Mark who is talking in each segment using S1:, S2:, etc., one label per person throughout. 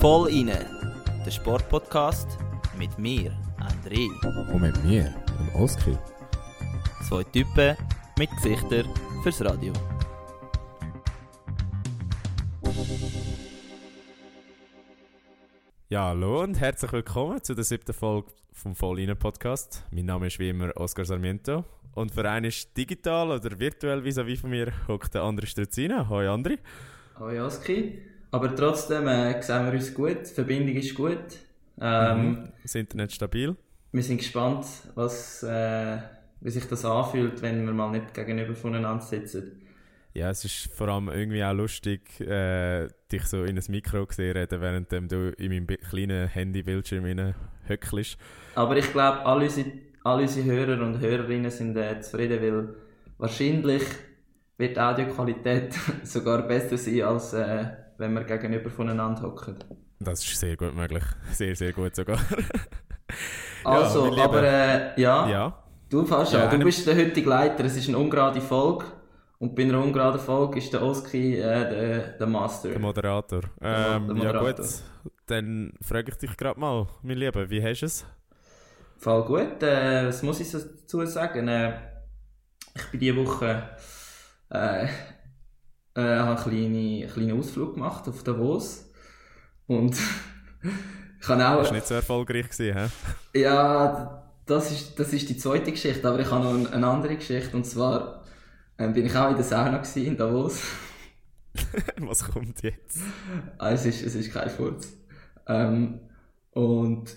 S1: Voll inne, der Sportpodcast mit mir, André.
S2: Und mit mir, dem Oski.
S1: Zwei Typen mit Gesichtern fürs Radio.
S2: Ja, hallo und herzlich willkommen zu der siebten Folge vom Voll Podcast. Mein Name ist wie immer Oscar Sarmiento und für einen ist digital oder virtuell vis-à-vis von mir hockt der André Struzina. Hoi André.
S3: Hoi Oski. Aber trotzdem äh, sehen wir uns gut, die Verbindung ist gut. Ähm,
S2: mhm. Das Internet stabil.
S3: Wir sind gespannt, was, äh, wie sich das anfühlt, wenn wir mal nicht gegenüber voneinander sitzen.
S2: Ja, es ist vor allem irgendwie auch lustig, äh, dich so in ein Mikro zu reden, während du in meinem kleinen Handybildschirm höckelst.
S3: Aber ich glaube, alle unsere, alle unsere Hörer und Hörerinnen sind äh, zufrieden, weil wahrscheinlich wird die Audioqualität sogar besser sein, als äh, wenn wir gegenüber voneinander hocken.
S2: Das ist sehr gut möglich. Sehr, sehr gut sogar.
S3: also, ja, aber äh, ja,
S2: ja,
S3: du fast ja, du bist der heutige Leiter, es ist eine ungerade Folge. Und bei einer ungeraden Folge ist der Oski äh, der, der Master.
S2: Der Moderator. Ähm, der Moderator. Ja gut, dann frage ich dich gerade mal, mein Lieber, wie hast du es?
S3: Voll gut. Äh, was muss ich dazu sagen? Äh, ich bin diese Woche äh, äh, einen kleinen, kleinen Ausflug gemacht auf Davos. Und ich habe auch...
S2: Das war nicht so erfolgreich, gewesen,
S3: hä? Ja, das ist, das ist die zweite Geschichte, aber ich habe noch eine andere Geschichte und zwar ähm, bin ich auch in der Sauna in Davos.
S2: Was kommt jetzt?
S3: Ah, es, ist, es ist kein Furz. Ähm, und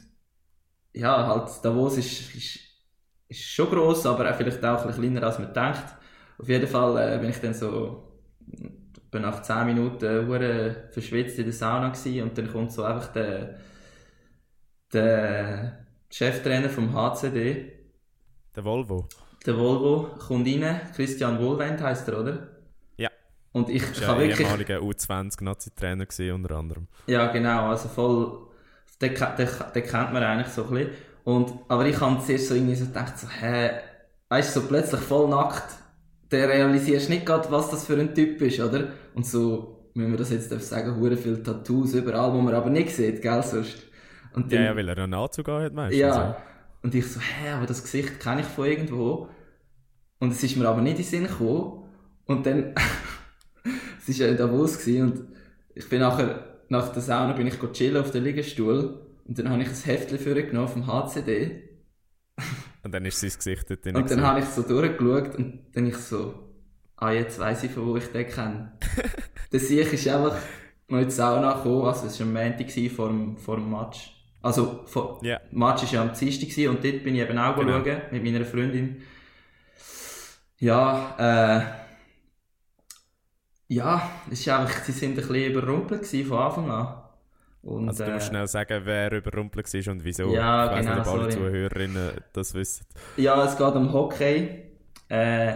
S3: ja, halt, Davos ist, ist, ist schon gross, aber auch vielleicht auch ein bisschen kleiner, als man denkt. Auf jeden Fall äh, bin ich dann so bin nach 10 Minuten äh, verschwitzt in der Sauna gewesen, und dann kommt so einfach der, der Cheftrainer vom HCD.
S2: Der Volvo
S3: der Volvo kommt rein, Christian Wohlwend heisst er, oder?
S2: Ja.
S3: Und ich,
S2: ich habe wirklich... ehemaliger U20-Nazi-Trainer unter anderem.
S3: Ja, genau, also voll... Den, den, den kennt man eigentlich so ein bisschen. Und, aber ich habe zuerst so irgendwie so gedacht, so, hä, weißt du, so plötzlich voll nackt, der realisierst nicht gerade, was das für ein Typ ist, oder? Und so, wenn wir das jetzt sagen, hure viele Tattoos überall, wo man aber nicht sieht, gell, sonst.
S2: Und dann, ja, ja, weil er einen Anzug hat meistens.
S3: Ja, und ich so, hä, aber das Gesicht kenne ich von irgendwo. Und es ist mir aber nicht in den Sinn gekommen. Und dann, es war ja in Davos gewesen, und ich bin nachher, nach der Sauna bin ich chillen auf dem Liegestuhl. Und dann habe ich ein Heftchen für genommen vom HCD.
S2: Und dann ist sein Gesicht dort
S3: drin. Und dann habe ich so durchgeschaut und dann ich so, ah, jetzt weiss ich, von wo ich den kenne. der Sieg ist einfach noch in die Sauna gekommen, also es war ein Montag vor dem, vor dem Match. Also, vor,
S2: yeah.
S3: Match war ja am Dienstag und dort bin ich eben auch genau. mit meiner Freundin. Ja, äh, ja, es ist einfach, sie sind ein bisschen überrumpelt von Anfang an.
S2: Und, also du musst äh, schnell sagen, wer überrumpelt war und wieso.
S3: Ja,
S2: ich weiss
S3: genau,
S2: nicht, ob alle Zuhörerinnen das wissen.
S3: Ja, es geht um Hockey. Äh,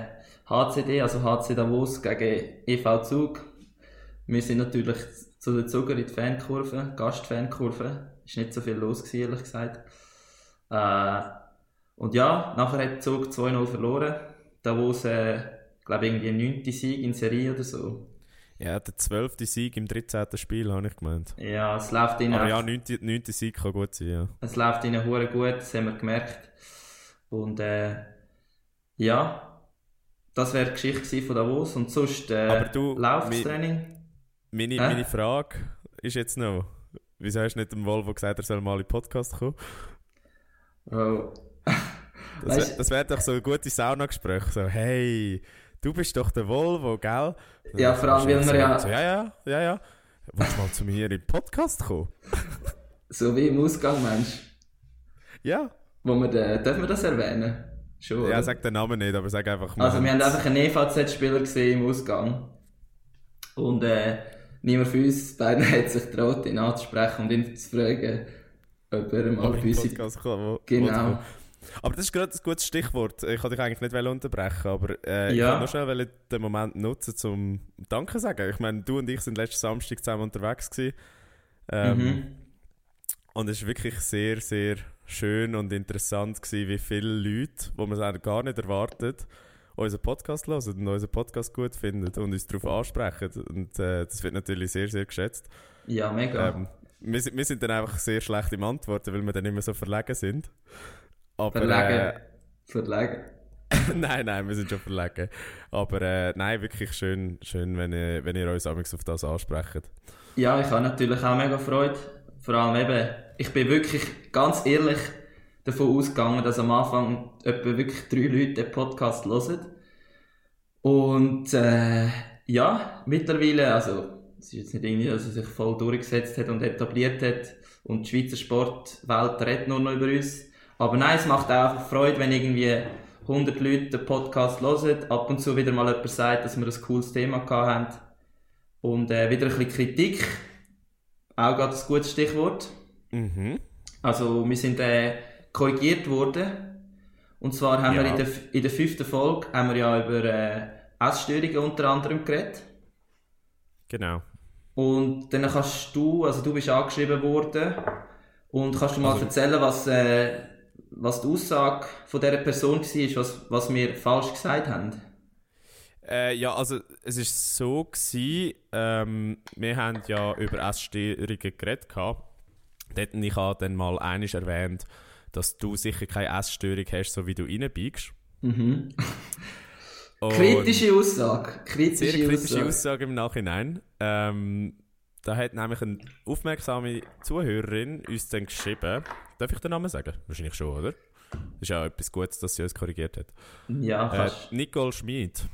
S3: HCD, also HC Davos gegen EV Zug. Wir sind natürlich zu den Zuger in die Fankurve, Gastfankurve ist nicht so viel los gewesen, ehrlich gesagt. Äh, und ja, nachher hat Zug 2-0 verloren. Da wo es, äh, glaube irgendwie ein 9. Sieg in Serie oder so.
S2: Ja, der 12. Sieg im 13. Spiel, habe ich gemeint.
S3: Ja, es läuft ihnen...
S2: Aber ja, 9. 9. Sieg kann gut sein, ja.
S3: Es läuft ihnen hure gut, das haben wir gemerkt. Und äh, ja, das wäre die Geschichte von Davos. Und sonst äh,
S2: Aber du,
S3: läuft das Training.
S2: Meine, meine Frage ist jetzt noch... Wieso hast du nicht dem Volvo gesagt, er soll mal in den Podcast kommen?
S3: Oh.
S2: das wäre wär doch so ein gutes Saunagespräch. So, hey, du bist doch der Volvo, gell?
S3: Ja, vor allem, weil wir ja...
S2: So, ja, ja, ja, ja. Willst du mal zu mir in den Podcast kommen?
S3: so wie im Ausgang, Mensch.
S2: Ja.
S3: Wo wir den, dürfen wir das erwähnen?
S2: Schon, Ja, sag den Namen nicht, aber sag einfach
S3: mal. Also wir haben einfach einen EVZ-Spieler gesehen im Ausgang. Und äh, niemand von uns beiden hat sich getraut, ihn anzusprechen und ihn zu fragen, ob er mal bei uns... Genau.
S2: Aber das ist gerade ein gutes Stichwort. Ich wollte dich eigentlich nicht unterbrechen, aber äh,
S3: ja.
S2: ich wollte noch schnell den Moment nutzen, um Danke zu sagen. Ich meine, du und ich sind letzten Samstag zusammen unterwegs gewesen. Ähm, mhm. Und es war wirklich sehr, sehr schön und interessant gewesen, wie viele Leute, wo man es gar nicht erwartet, unseren Podcast hören und unseren Podcast gut finden und uns darauf ansprechen. Und äh, das wird natürlich sehr, sehr geschätzt.
S3: Ja, mega.
S2: Ähm, wir, sind- wir sind dann einfach sehr schlecht im Antworten, weil wir dann immer so verlegen sind. Aber,
S3: Verlegen. Verlegen.
S2: Äh, nein, nein, wir sind schon verlegen. Aber äh, nein, wirklich schön, schön wenn, ihr, wenn ihr uns auf das ansprecht.
S3: Ja, ich habe natürlich auch mega Freude. Vor allem eben, ich bin wirklich ganz ehrlich davon ausgegangen, dass am Anfang etwa wirklich drei Leute den Podcast hören. Und äh, ja, mittlerweile, also es ist jetzt nicht irgendwie, dass er sich voll durchgesetzt hat und etabliert hat und die Schweizer Sportwelt redet nur noch über uns. Aber nein, es macht auch einfach Freude, wenn irgendwie 100 Leute den Podcast hören, ab und zu wieder mal jemand sagt, dass wir ein cooles Thema haben. Und äh, wieder ein bisschen Kritik, auch gerade ein gutes Stichwort.
S2: Mhm.
S3: Also wir sind äh, korrigiert worden. Und zwar haben
S2: Ja.
S3: wir in der, in der fünften Folge haben wir ja über äh, Essstörungen unter anderem geredet.
S2: Genau.
S3: Und dann kannst du, also du bist angeschrieben worden und kannst du mal
S2: Also-
S3: erzählen, was, äh, was die Aussage von dieser Person war, was, was wir falsch gesagt haben.
S2: Äh, ja, also es ist so gewesen, ähm, wir haben ja über Essstörungen geredet gehabt. Dort ich habe dann mal einiges erwähnt, dass du sicher keine Essstörung hast, so wie du reinbiegst.
S3: Mhm. Kritische Aussage. Kritische,
S2: Sehr kritische
S3: Aussage.
S2: Aussage im Nachhinein. Ähm, da hat nämlich eine aufmerksame Zuhörerin uns dann geschrieben. Darf ich den Namen sagen? Wahrscheinlich schon, oder? ist ja etwas Gutes, dass sie uns korrigiert hat.
S3: Ja,
S2: Äh,
S3: kannst.
S2: Nicole Schmid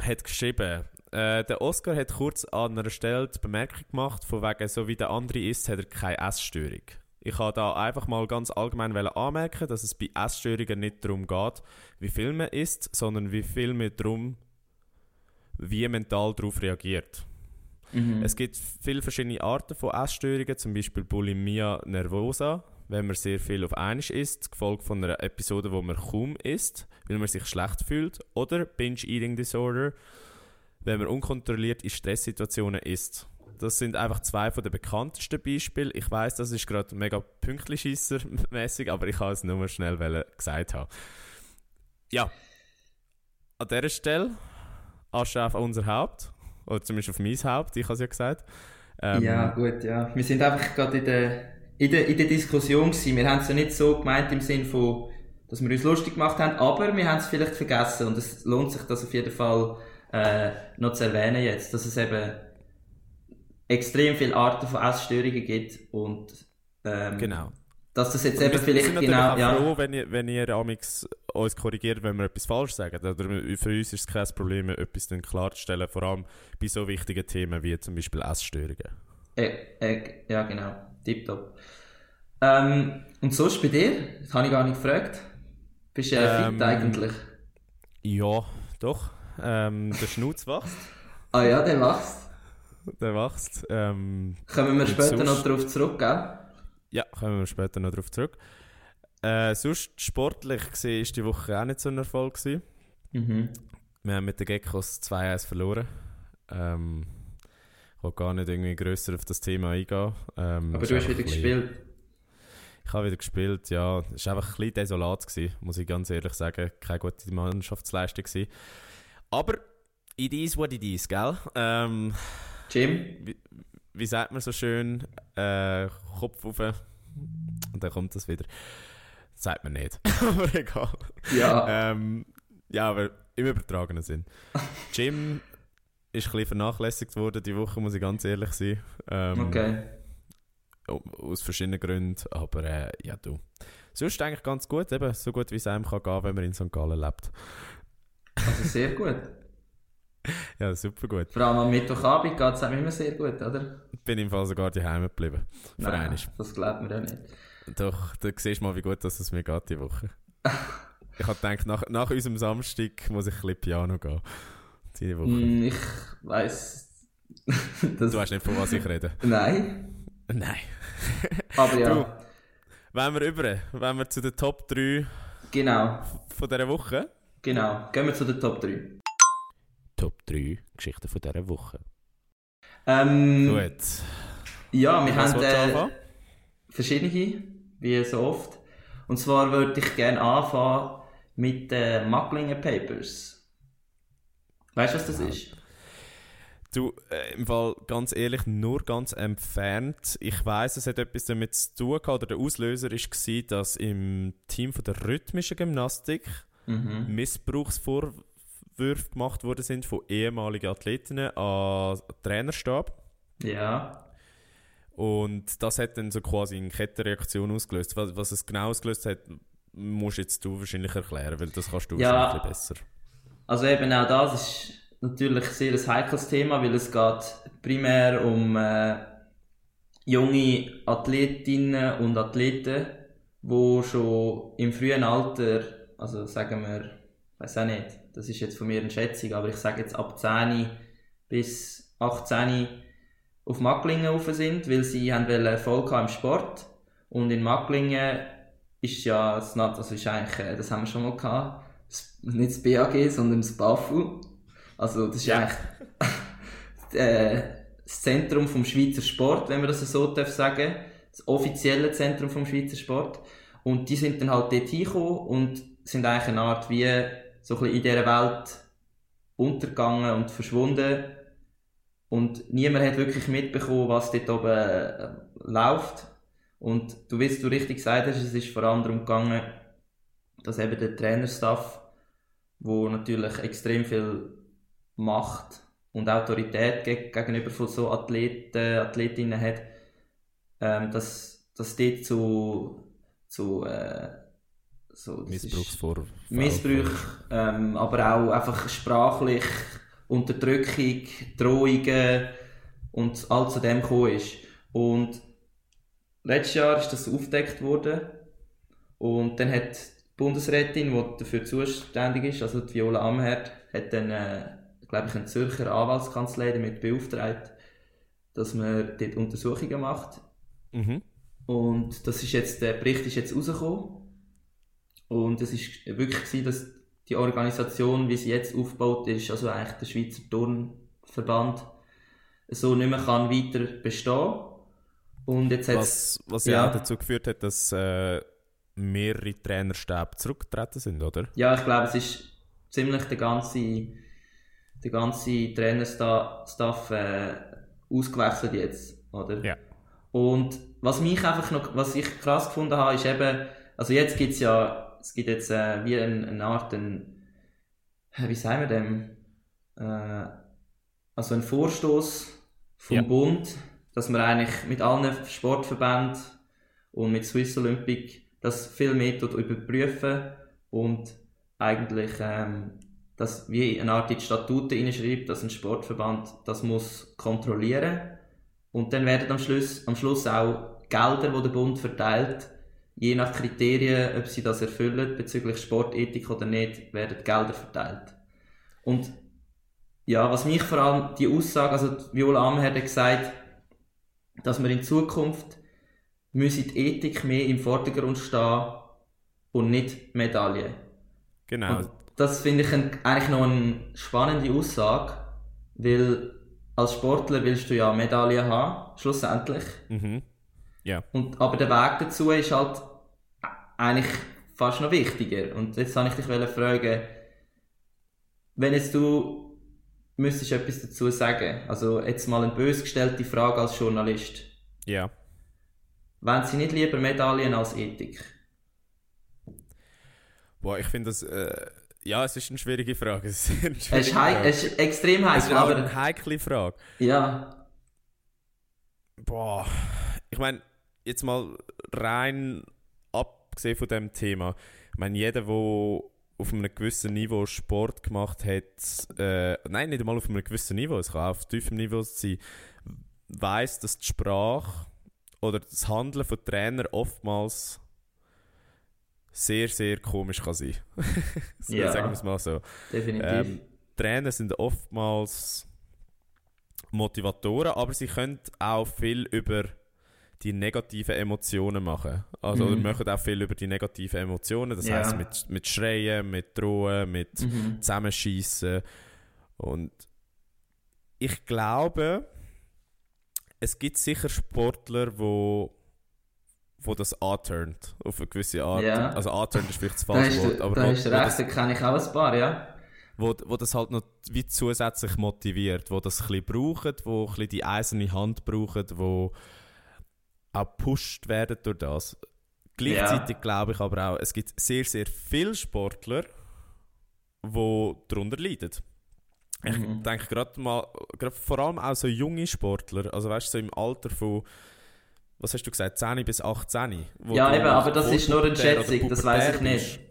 S2: hat geschrieben, äh, der Oscar hat kurz an einer Stelle die Bemerkung gemacht, von wegen, so wie der andere ist, hat er keine Essstörung. Ich habe da einfach mal ganz allgemein anmerken, dass es bei Essstörungen nicht darum geht, wie viel man isst, sondern wie viel man darum, wie mental darauf reagiert.
S3: Mhm.
S2: Es gibt viele verschiedene Arten von Essstörungen, zum Beispiel Bulimia nervosa, wenn man sehr viel auf einmal isst, gefolgt von einer Episode, wo man kaum isst, weil man sich schlecht fühlt, oder Binge Eating Disorder, wenn man unkontrolliert in Stresssituationen isst. Das sind einfach zwei von den bekanntesten Beispiele. Ich weiß, das ist gerade mega pünktlichscheisser mäßig, aber ich kann es nur schnell wollen gesagt haben. Ja, an dieser Stelle Asche auf unser Haupt. Oder zumindest auf mein Haupt, ich habe es ja gesagt. Ähm,
S3: ja, gut, ja. Wir sind einfach gerade in der, in der, in der Diskussion gewesen. Wir haben es ja nicht so gemeint im Sinn von, dass wir uns lustig gemacht haben, aber wir haben es vielleicht vergessen und es lohnt sich das auf jeden Fall äh, noch zu erwähnen jetzt, dass es eben extrem viele Arten von Essstörungen gibt und ähm,
S2: Genau.
S3: Dass das jetzt eben
S2: sind
S3: vielleicht
S2: natürlich
S3: genau, ja,
S2: froh, wenn ihr, wenn ihr amix uns korrigiert, wenn wir etwas falsch sagen. Oder für uns ist es kein Problem, etwas dann klarzustellen, vor allem bei so wichtigen Themen wie zum Beispiel Essstörungen.
S3: äh, äh, ja genau, tipptopp. Ähm, und sonst bei dir? Das habe ich gar nicht gefragt. Bist du äh,
S2: Ähm,
S3: fit eigentlich?
S2: Ja, doch. Ähm, der Schnutz wächst.
S3: Ah ja, der wächst.
S2: Der wächst. Ähm,
S3: Kommen wir später
S2: sonst-
S3: noch darauf zurück, gell?
S2: Ja, kommen wir später noch darauf zurück. Äh, sonst sportlich gesehen ist die Woche auch nicht so ein Erfolg gewesen.
S3: Mhm.
S2: Wir haben mit den Geckos 2-1 verloren. Ähm, ich will gar nicht irgendwie grösser auf das Thema eingehen. Ähm,
S3: Aber du hast wieder
S2: bisschen-
S3: gespielt.
S2: Ich habe wieder gespielt, ja. Es war einfach ein bisschen desolat, gewesen, muss ich ganz ehrlich sagen. Keine gute Mannschaftsleistung. Gewesen. Aber it is what it is, gell? Ähm,
S3: Jim?
S2: Wie sagt man so schön? Äh, Kopf auf und dann kommt das wieder. Das sagt man nicht. aber egal.
S3: Ja.
S2: Ähm, ja, aber im übertragenen Sinn. Jim ist ein bisschen vernachlässigt worden die Woche, muss ich ganz ehrlich sein. Ähm,
S3: okay.
S2: Aus verschiedenen Gründen, aber äh, ja, du. Sonst eigentlich ganz gut, eben so gut wie es einem kann gehen, wenn man in St. Gallen lebt.
S3: Also sehr gut.
S2: Ja, super gut.
S3: Vor allem am Mittwochabend geht es einem immer sehr gut, oder?
S2: Bin im Fall sogar daheim geblieben. Für
S3: Nein,
S2: einmal.
S3: das glaubt man ja nicht.
S2: Doch, da siehst du mal, wie gut dass es mir geht die Woche. ich habe gedacht, nach, nach unserem Samstag muss ich ein bisschen Piano gehen. Diese Woche.
S3: Hm, ich weiss.
S2: Du weißt nicht, von was ich rede.
S3: Nein.
S2: Nein.
S3: Aber ja,
S2: Du. Wenn wir über, wenn wir zu den Top 3
S3: genau.
S2: von dieser Woche.
S3: Genau. Gehen wir zu den Top 3.
S2: Top 3 Geschichten von dieser Woche.
S3: Ähm,
S2: Gut.
S3: Ja, wir
S2: Was
S3: haben äh, verschiedene, wie so oft. Und zwar würde ich gerne anfangen mit den Macklingen Papers. Weißt du, was das ist?
S2: Du, äh, im Fall ganz ehrlich, nur ganz entfernt. Ich weiß, es hat etwas damit zu tun gehabt, oder der Auslöser war, dass im Team von der rhythmischen Gymnastik
S3: Mhm.
S2: Missbrauchsvorwürfe gemacht worden sind von ehemaligen Athletinnen an Trainerstab.
S3: Ja.
S2: Und das hat dann so quasi eine Kettenreaktion ausgelöst. Was, was es genau ausgelöst hat, musst jetzt du wahrscheinlich erklären, weil das kannst du
S3: Ja.
S2: wahrscheinlich besser.
S3: Also eben auch das ist natürlich sehr ein heikles Thema, weil es geht primär um äh, junge Athletinnen und Athleten, die schon im frühen Alter, also sagen wir, weiß auch nicht, das ist jetzt von mir eine Schätzung, aber ich sage jetzt ab 10 bis 18 auf Macklingen rauf sind, weil sie haben Erfolg haben im Sport und in Macklingen ist ja das, Nat- also ist eigentlich, äh, das haben wir schon mal gehabt, nicht das BAG, sondern das BAFU. Also das ist
S2: Ja.
S3: eigentlich äh, das Zentrum vom Schweizer Sport, wenn man das so darf sagen, das offizielle Zentrum vom Schweizer Sport. Und die sind dann halt dort hingekommen und sind eigentlich eine Art wie so ein in dieser Welt untergegangen und verschwunden. Und niemand hat wirklich mitbekommen, was dort oben äh, läuft. Und du, wie du richtig gesagt hast, es ist vor allem darum gegangen, dass eben der Trainerstaff, wo natürlich extrem viel Macht und Autorität geg gegenüber von so Athleten, Athletinnen hat, ähm, dass, dass dort zu, zu äh, so,
S2: Missbrauchsvorwürfe.
S3: Missbrauch, ähm, aber auch einfach sprachlich, Unterdrückung, Drohungen und all zu dem gekommen ist. Und letztes Jahr ist das aufgedeckt worden und dann hat die Bundesrätin, die dafür zuständig ist, also die Viola Amherd, hat dann, äh, glaube ich, eine Zürcher Anwaltskanzlei damit beauftragt, dass man dort Untersuchungen macht
S2: Mhm.
S3: und das ist jetzt, der Bericht ist jetzt rausgekommen. Und es ist wirklich gewesen, dass die Organisation, wie sie jetzt aufgebaut ist, also eigentlich der Schweizer Turnverband, so nicht mehr kann weiter bestehen. Und jetzt
S2: Was, was
S3: ja.
S2: ja auch dazu geführt hat, dass äh, mehrere Trainerstäbe zurückgetreten sind, oder?
S3: Ja, ich glaube, es ist ziemlich der ganze, der ganze Trainerstaff äh, ausgewechselt jetzt, oder?
S2: Ja.
S3: Und was mich einfach noch, was ich krass gefunden habe, ist eben, also jetzt gibt's ja, es gibt jetzt äh, wie eine, eine Art, ein, äh, wie sagen wir dem, äh, also ein Vorstoß vom
S2: Ja.
S3: Bund, dass man eigentlich mit allen Sportverbänden und mit Swiss Olympic das viel mehr überprüfen und eigentlich ähm, das wie eine Art in die Statuten hineinschreibt, dass ein Sportverband das muss kontrollieren und dann werden am Schluss, am Schluss auch Gelder, die der Bund verteilt, je nach Kriterien, ob sie das erfüllen bezüglich Sportethik oder nicht, werden Gelder verteilt. Und ja, was mich vor allem die Aussage, also Viola Amherd hat gesagt, dass wir in Zukunft müsse die Ethik mehr im Vordergrund stehen und nicht Medaillen.
S2: Genau.
S3: Und das finde ich ein, eigentlich noch eine spannende Aussage, weil als Sportler willst du ja Medaillen haben, schlussendlich.
S2: Mhm. Ja.
S3: Und, aber der Weg dazu ist halt eigentlich fast noch wichtiger. Und jetzt wollte ich dich fragen, wenn jetzt du müsstest etwas dazu sagen, also jetzt mal eine bös gestellte Frage als Journalist.
S2: Ja.
S3: Wollen Sie nicht lieber Medaillen als Ethik?
S2: Boah, ich finde das. Äh, ja, es ist eine schwierige Frage. Es ist, eine
S3: Es ist,
S2: Frage.
S3: es ist extrem
S2: Es ist
S3: heikel, aber
S2: eine heikle Frage.
S3: ja,
S2: Boah, ich meine, jetzt mal rein abgesehen von dem Thema. Ich meine, jeder, der auf einem gewissen Niveau Sport gemacht hat, äh, nein, nicht einmal auf einem gewissen Niveau, es kann auch auf tiefem Niveau sein, weiß, dass die Sprache oder das Handeln von Trainern oftmals sehr, sehr komisch kann sein. so,
S3: Ja.
S2: Sagen wir es mal so.
S3: definitiv.
S2: Ähm, Trainer sind oftmals Motivatoren, aber sie können auch viel über die negativen Emotionen machen. Also
S3: Mhm.
S2: oder machen auch viel über die negativen Emotionen. Das
S3: Ja.
S2: heißt mit, mit Schreien, mit Drohen, mit
S3: Mhm.
S2: Zusammenschießen. Und ich glaube, es gibt sicher Sportler, wo wo das anturnt, auf eine gewisse Art.
S3: Ja.
S2: Also anturnt ist vielleicht das
S3: Da
S2: falsche Wort, aber
S3: da hast du recht,
S2: das,
S3: da kenne ich auch ein paar, ja.
S2: wo, wo das halt noch wie zusätzlich motiviert, wo das ein bisschen brauchen, wo ein bisschen die eiserne Hand brauchen, wo auch gepusht werden durch das. Gleichzeitig glaube ich aber auch, es gibt sehr, sehr viele Sportler, die darunter leiden. Ich
S3: Mhm.
S2: denke gerade mal, gerade vor allem auch so junge Sportler, also weißt du, so im Alter von, was hast du gesagt, 10 bis 18? wo
S3: Ja, eben, aber das ist nur eine Schätzung, das weiß ich
S2: pubertär
S3: nicht.
S2: bist.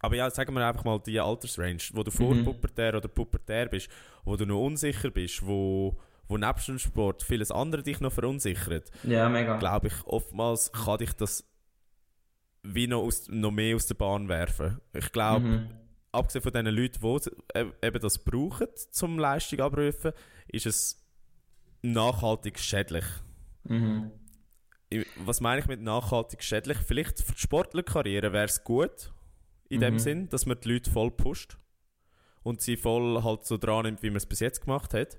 S2: Aber ja, sagen wir einfach mal die Altersrange, wo du
S3: Mhm.
S2: vorpubertär oder pubertär bist, wo du noch unsicher bist, wo, wo nebst dem Sport vieles andere dich noch verunsichert,
S3: Ja, mega.
S2: glaube ich, oftmals kann dich das wie noch, aus, noch mehr aus der Bahn werfen. Ich glaube,
S3: Mhm.
S2: abgesehen von den Leuten, die eben das brauchen, zum Leistung abrufen, ist es nachhaltig schädlich.
S3: Mhm.
S2: Was meine ich mit nachhaltig schädlich? Vielleicht für die Sportlerkarriere wäre es gut, in dem
S3: Mhm.
S2: Sinn, dass man die Leute voll pusht und sie voll halt so dran nimmt, wie man es bis jetzt gemacht hat.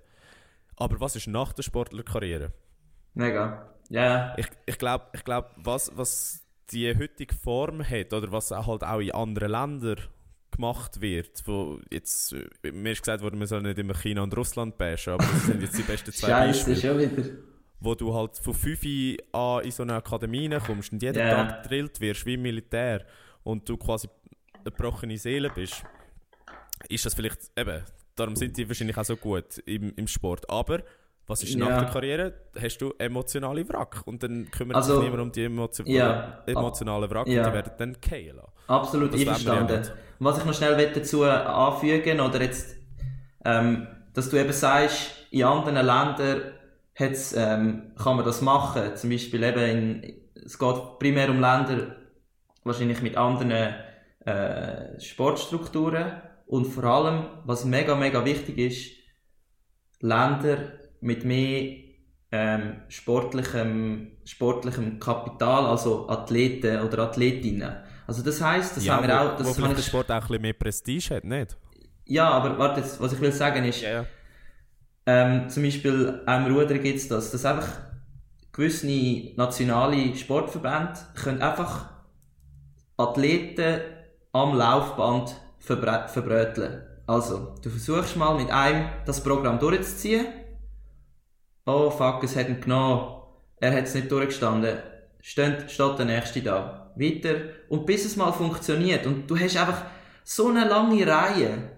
S2: Aber was ist nach der Sportlerkarriere?
S3: Mega. Ja,
S2: Ich, ich glaube, ich glaub, was, was die heutige Form hat oder was auch halt auch in anderen Ländern gemacht wird, wo jetzt, mir ist gesagt worden, man soll nicht immer China und Russland bashen, aber das sind jetzt die besten zwei
S3: Scheiße, schon wieder.
S2: wo du halt von 5 Uhr an in so eine Akademie kommst und jeden
S3: Ja.
S2: Tag gedrillt wirst, wie im Militär, und du quasi eine gebrochene Seele bist, ist das vielleicht, eben, darum sind die wahrscheinlich auch so gut im, im Sport, aber was ist nach
S3: Ja.
S2: der Karriere? Hast du emotionale Wrack und dann kümmert
S3: Also,
S2: sich niemand um die Emotio
S3: ja.
S2: emotionalen Wrack
S3: Ja.
S2: und die werden dann lassen.
S3: Absolut
S2: ja
S3: einverstanden.
S2: nicht.
S3: Was ich noch schnell dazu anfügen oder jetzt, ähm, dass du eben sagst, in anderen Ländern hat's, ähm, kann man das machen. Zum Beispiel eben in, es geht primär um Länder, wahrscheinlich mit anderen äh, Sportstrukturen und vor allem, was mega, mega wichtig ist, Länder mit mehr ähm, sportlichem, sportlichem Kapital, also Athleten oder Athletinnen. Also das heißt, das haben wir
S2: wo,
S3: auch,
S2: wo
S3: das habe
S2: der Sport auch ein bisschen mehr Prestige hat, nicht?
S3: ja, aber warte jetzt, was ich will sagen ist,
S2: ja.
S3: ähm, zum Beispiel auch im Rudern gibt es das, dass einfach gewisse nationale Sportverbände können einfach Athleten am Laufband verbrä- verbröteln. Also, du versuchst mal mit einem das Programm durchzuziehen. Oh fuck, es hat ihn genommen. Er hat es nicht durchgestanden. Steht, steht der Nächste da. Weiter. Und bis es mal funktioniert. Und du hast einfach so eine lange Reihe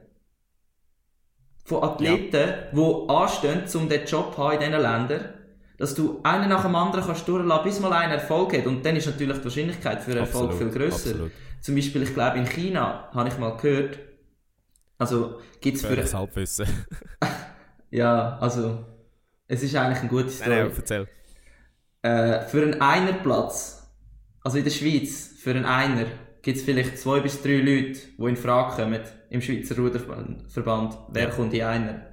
S3: von Athleten, die anstehen, um diesen Job zu haben in diesen Ländern, dass du einen nach dem anderen kannst durchlassen, bis mal einer Erfolg hat. Und dann ist natürlich die Wahrscheinlichkeit für Erfolg
S2: Absolut,
S3: viel grösser.
S2: absolut.
S3: Zum Beispiel, ich glaube, in China, habe ich mal gehört, also gibt's für...
S2: Gefährliches Halbwissen.
S3: Ja, also, es ist eigentlich eine gute
S2: Nein,
S3: Story.
S2: nein, erzähl.
S3: Äh, für einen Einerplatz, also in der Schweiz, für einen Einer, gibt es vielleicht zwei bis drei Leute, die in Frage kommen im Schweizer Ruderverband. Wer
S2: Ja.
S3: kommt in Einer?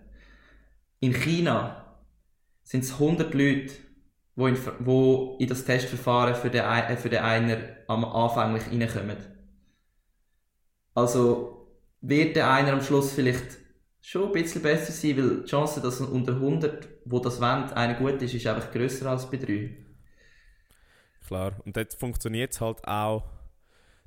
S3: In China sind es 100 Leute, die in, wo in das Testverfahren für den, äh, für den Einer am anfänglich reinkommen. Also wird der Einer am Schluss vielleicht schon ein bisschen besser sein, weil die Chance, dass unter 100, wo das wollen, einer gut ist, ist einfach grösser als bei 3.
S2: Klar. Und dort funktioniert es halt auch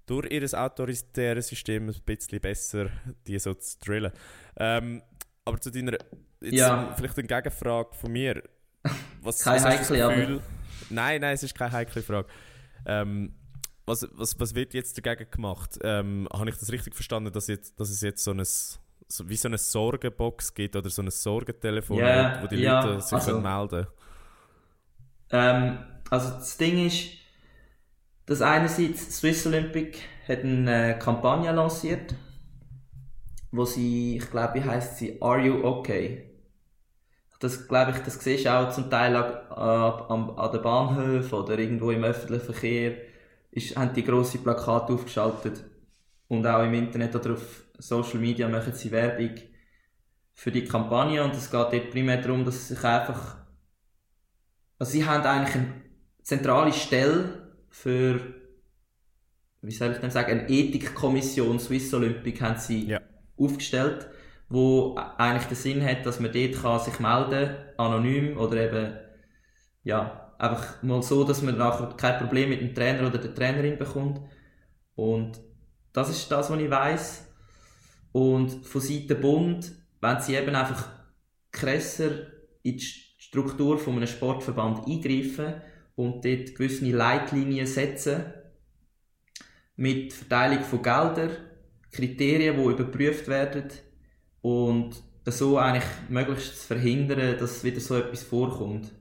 S2: durch ihr autoritäres System ein bisschen besser, die so zu drillen. Ähm, aber zu deiner, jetzt
S3: Ja.
S2: vielleicht eine Gegenfrage von mir. Was,
S3: Keine heikle,
S2: Gefühl? Nein, nein, es ist keine heikle Frage. Ähm, was, was, was wird jetzt dagegen gemacht? Ähm, Habe ich das richtig verstanden, dass, jetzt, dass es jetzt so ein so, wie so eine Sorgenbox gibt oder so ein Sorgentelefon,
S3: Ja,
S2: wo, die
S3: ja,
S2: Leute sich
S3: also-
S2: melden
S3: Ähm, also das Ding ist, dass einerseits Swiss Olympic hat eine äh, Kampagne lanciert, wo sie, ich glaube, wie heißt sie, Are You Okay? Das glaube ich, das siehst du auch zum Teil an, an, an den Bahnhöfen oder irgendwo im öffentlichen Verkehr, ist, haben die grosse Plakate aufgeschaltet. Und auch im Internet oder auf Social Media machen sie Werbung für die Kampagne. Und es geht dort primär darum, dass sie sich einfach also sie haben eigentlich eine zentrale Stelle für, wie soll ich denn sagen, eine Ethikkommission. Swiss Olympic haben sie
S2: Ja.
S3: aufgestellt, wo eigentlich den Sinn hat, dass man dort kann sich melden anonym oder eben, ja, einfach mal so, dass man nachher kein Problem mit dem Trainer oder der Trainerin bekommt. Und das ist das, was ich weiß. Und von Seiten Bund, wenn sie eben einfach krasser in die Struktur von einem Sportverband eingreifen und dort gewisse Leitlinien setzen, mit Verteilung von Geldern, Kriterien, die überprüft werden und so eigentlich möglichst verhindern, dass wieder so etwas vorkommt,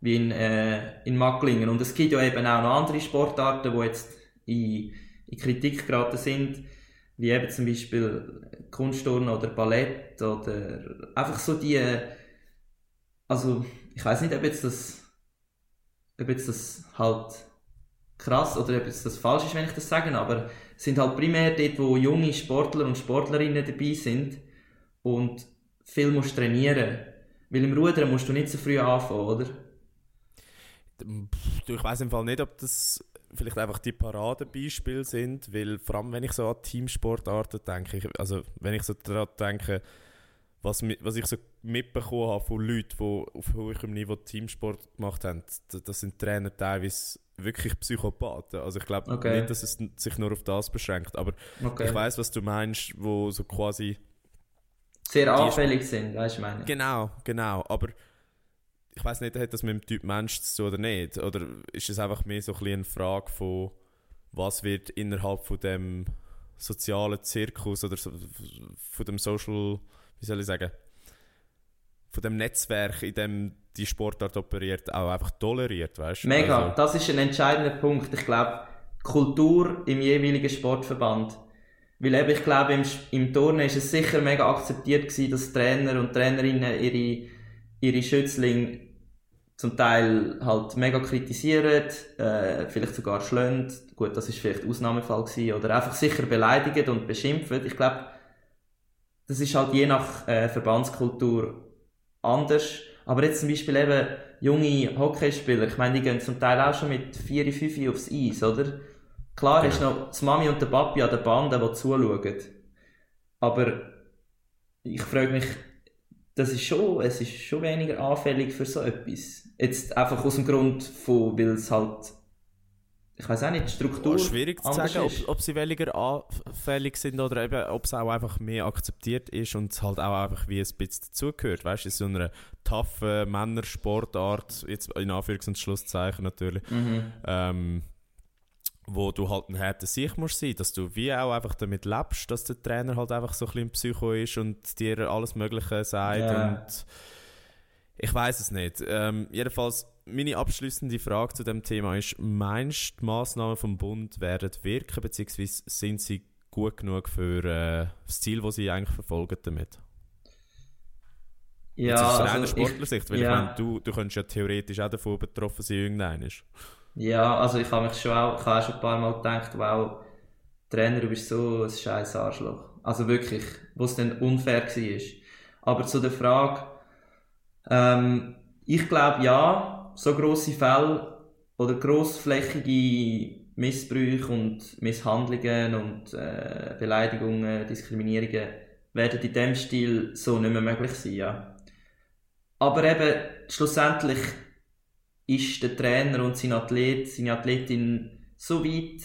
S3: wie in, äh, in Macklingen. Und es gibt ja eben auch noch andere Sportarten, die jetzt in, in Kritik geraten sind, wie eben zum Beispiel Kunstturnen oder Ballett oder einfach so die, also ich weiß nicht, ob jetzt das, ob jetzt das halt krass oder ob jetzt das falsch ist, wenn ich das sage, aber es sind halt primär dort, wo junge Sportler und Sportlerinnen dabei sind und viel musst trainieren. Weil im Rudern musst du nicht so früh anfangen, oder?
S2: Ich weiß im Fall nicht, ob das vielleicht einfach die Paradebeispiele sind, weil vor allem, wenn ich so an Teamsportarten denke, ich, also wenn ich so daran denke, was, was ich so mitbekommen habe von Leuten, die auf hohem Niveau Teamsport gemacht haben, das sind Trainer teilweise wirklich Psychopathen. Also ich glaube okay. nicht, dass es sich nur auf das beschränkt, aber okay. ich weiß, was du meinst, wo so quasi
S3: sehr anfällig sind, weißt du meine?
S2: Genau, genau, aber ich weiß nicht, hat das mit dem Typ Mensch zu tun oder nicht? Oder ist es einfach mehr so ein eine Frage von, was wird innerhalb von dem sozialen Zirkus oder so, von dem Social, wie soll ich sagen, von dem Netzwerk, in dem die Sportart operiert, auch einfach toleriert, weißt
S3: du? Mega, also, das ist ein entscheidender Punkt. Ich glaube, Kultur im jeweiligen Sportverband. Weil eben, ich glaube, im, im Turnen ist es sicher mega akzeptiert gewesen, dass Trainer und Trainerinnen ihre, ihre Schützlinge zum Teil halt mega kritisieren, äh, vielleicht sogar schlönt. Gut, das ist vielleicht Ausnahmefall gewesen. Oder einfach sicher beleidigt und beschimpft. Ich glaube, das ist halt je nach äh, Verbandskultur anders. Aber jetzt zum Beispiel eben junge Hockeyspieler, ich meine, die gehen zum Teil auch schon mit 4, 5 aufs Eis, oder? Klar du noch das Mami und der Papi an der Bande, die zuschauen. Aber ich frage mich, das ist schon, es ist schon weniger anfällig für so etwas. Jetzt einfach aus dem Grund von, weil es halt ich weiß auch nicht, die Struktur. Oh,
S2: schwierig zu sagen, ob, ob, sie weniger anfällig sind oder eben, ob es auch einfach mehr akzeptiert ist und es halt auch einfach wie ein bisschen dazugehört. Weißt du, in so einer toughen Männersportart, jetzt in Anführungs- und Schlusszeichen natürlich, mhm. ähm, wo du halt ein härter Sicht musst sein, dass du wie auch einfach damit lebst, dass der Trainer halt einfach so ein bisschen Psycho ist und dir alles Mögliche sagt yeah. und ich weiß es nicht. Ähm, jedenfalls meine abschließende Frage zu dem Thema ist, meinst du, die Massnahmen vom Bund werden wirken, beziehungsweise sind sie gut genug für äh, das Ziel, das sie eigentlich verfolgen damit?
S3: Ja, Jetzt ist
S2: es aus also Sportlersicht, weil ja. ich meine, du, du könntest ja theoretisch auch davon betroffen sein, irgendein ist.
S3: Ja, also ich habe mich schon auch, ich habe schon ein paar Mal gedacht, wow, Trainer, du bist so ein scheiß Arschloch. Also wirklich, wo es dann unfair war. Aber zu der Frage, ähm, ich glaube ja, so grosse Fälle oder grossflächige Missbrüche und Misshandlungen und äh, Beleidigungen, Diskriminierungen werden in dem Stil so nicht mehr möglich sein. Ja. Aber eben schlussendlich ist der Trainer und sein Athlet, seine Athletin so weit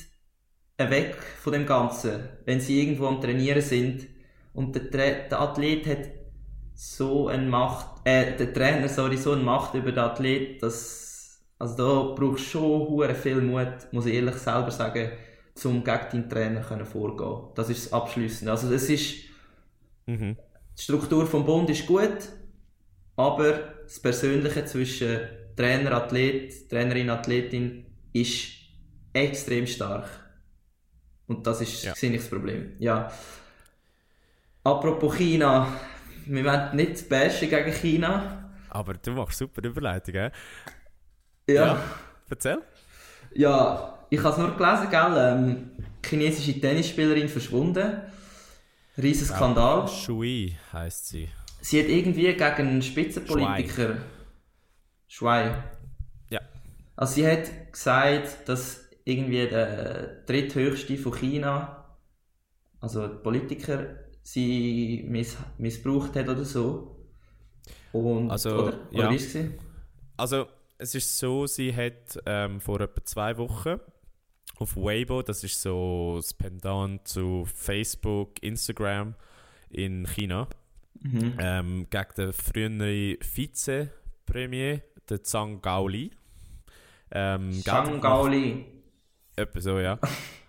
S3: weg von dem Ganzen, wenn sie irgendwo am Trainieren sind und der, der Athlet hat so eine Macht, äh, der Trainer, sorry, so eine Macht über den Athlet, dass, also da brauchst du schon hure viel Mut, muss ich ehrlich selber sagen, zum gegen deinen Trainer können vorgehen. Das ist das Abschließende. Also es ist, mhm. die Struktur vom Bund ist gut, aber das Persönliche zwischen Trainer, Athlet, Trainerin, Athletin ist extrem stark. Und das ist, ja. sehe ich das Problem. Ja. Apropos China, wir wollen nicht bashen gegen China.
S2: Aber du machst super Überleitung, Ja.
S3: ja.
S2: Erzähl.
S3: Ja, ich habe es nur gelesen, gell? Ähm, chinesische Tennisspielerin verschwunden. Riesen Skandal.
S2: Shui heisst sie.
S3: Sie hat irgendwie gegen einen Spitzenpolitiker. Schwei.
S2: Ja.
S3: Also sie hat gesagt, dass irgendwie der dritthöchste von China, also Politiker, sie miss missbraucht hat oder so. Und,
S2: also,
S3: oder, oder
S2: ja.
S3: wie es
S2: Also, es ist so, sie hat ähm, vor etwa zwei Wochen auf Weibo, das ist so das Pendant zu Facebook, Instagram in China,
S3: Mhm.
S2: ähm, gegen den früheren Vize-Premier, den Zhang Gaoli. Ähm,
S3: Shangaoli.
S2: Etwa so, ja.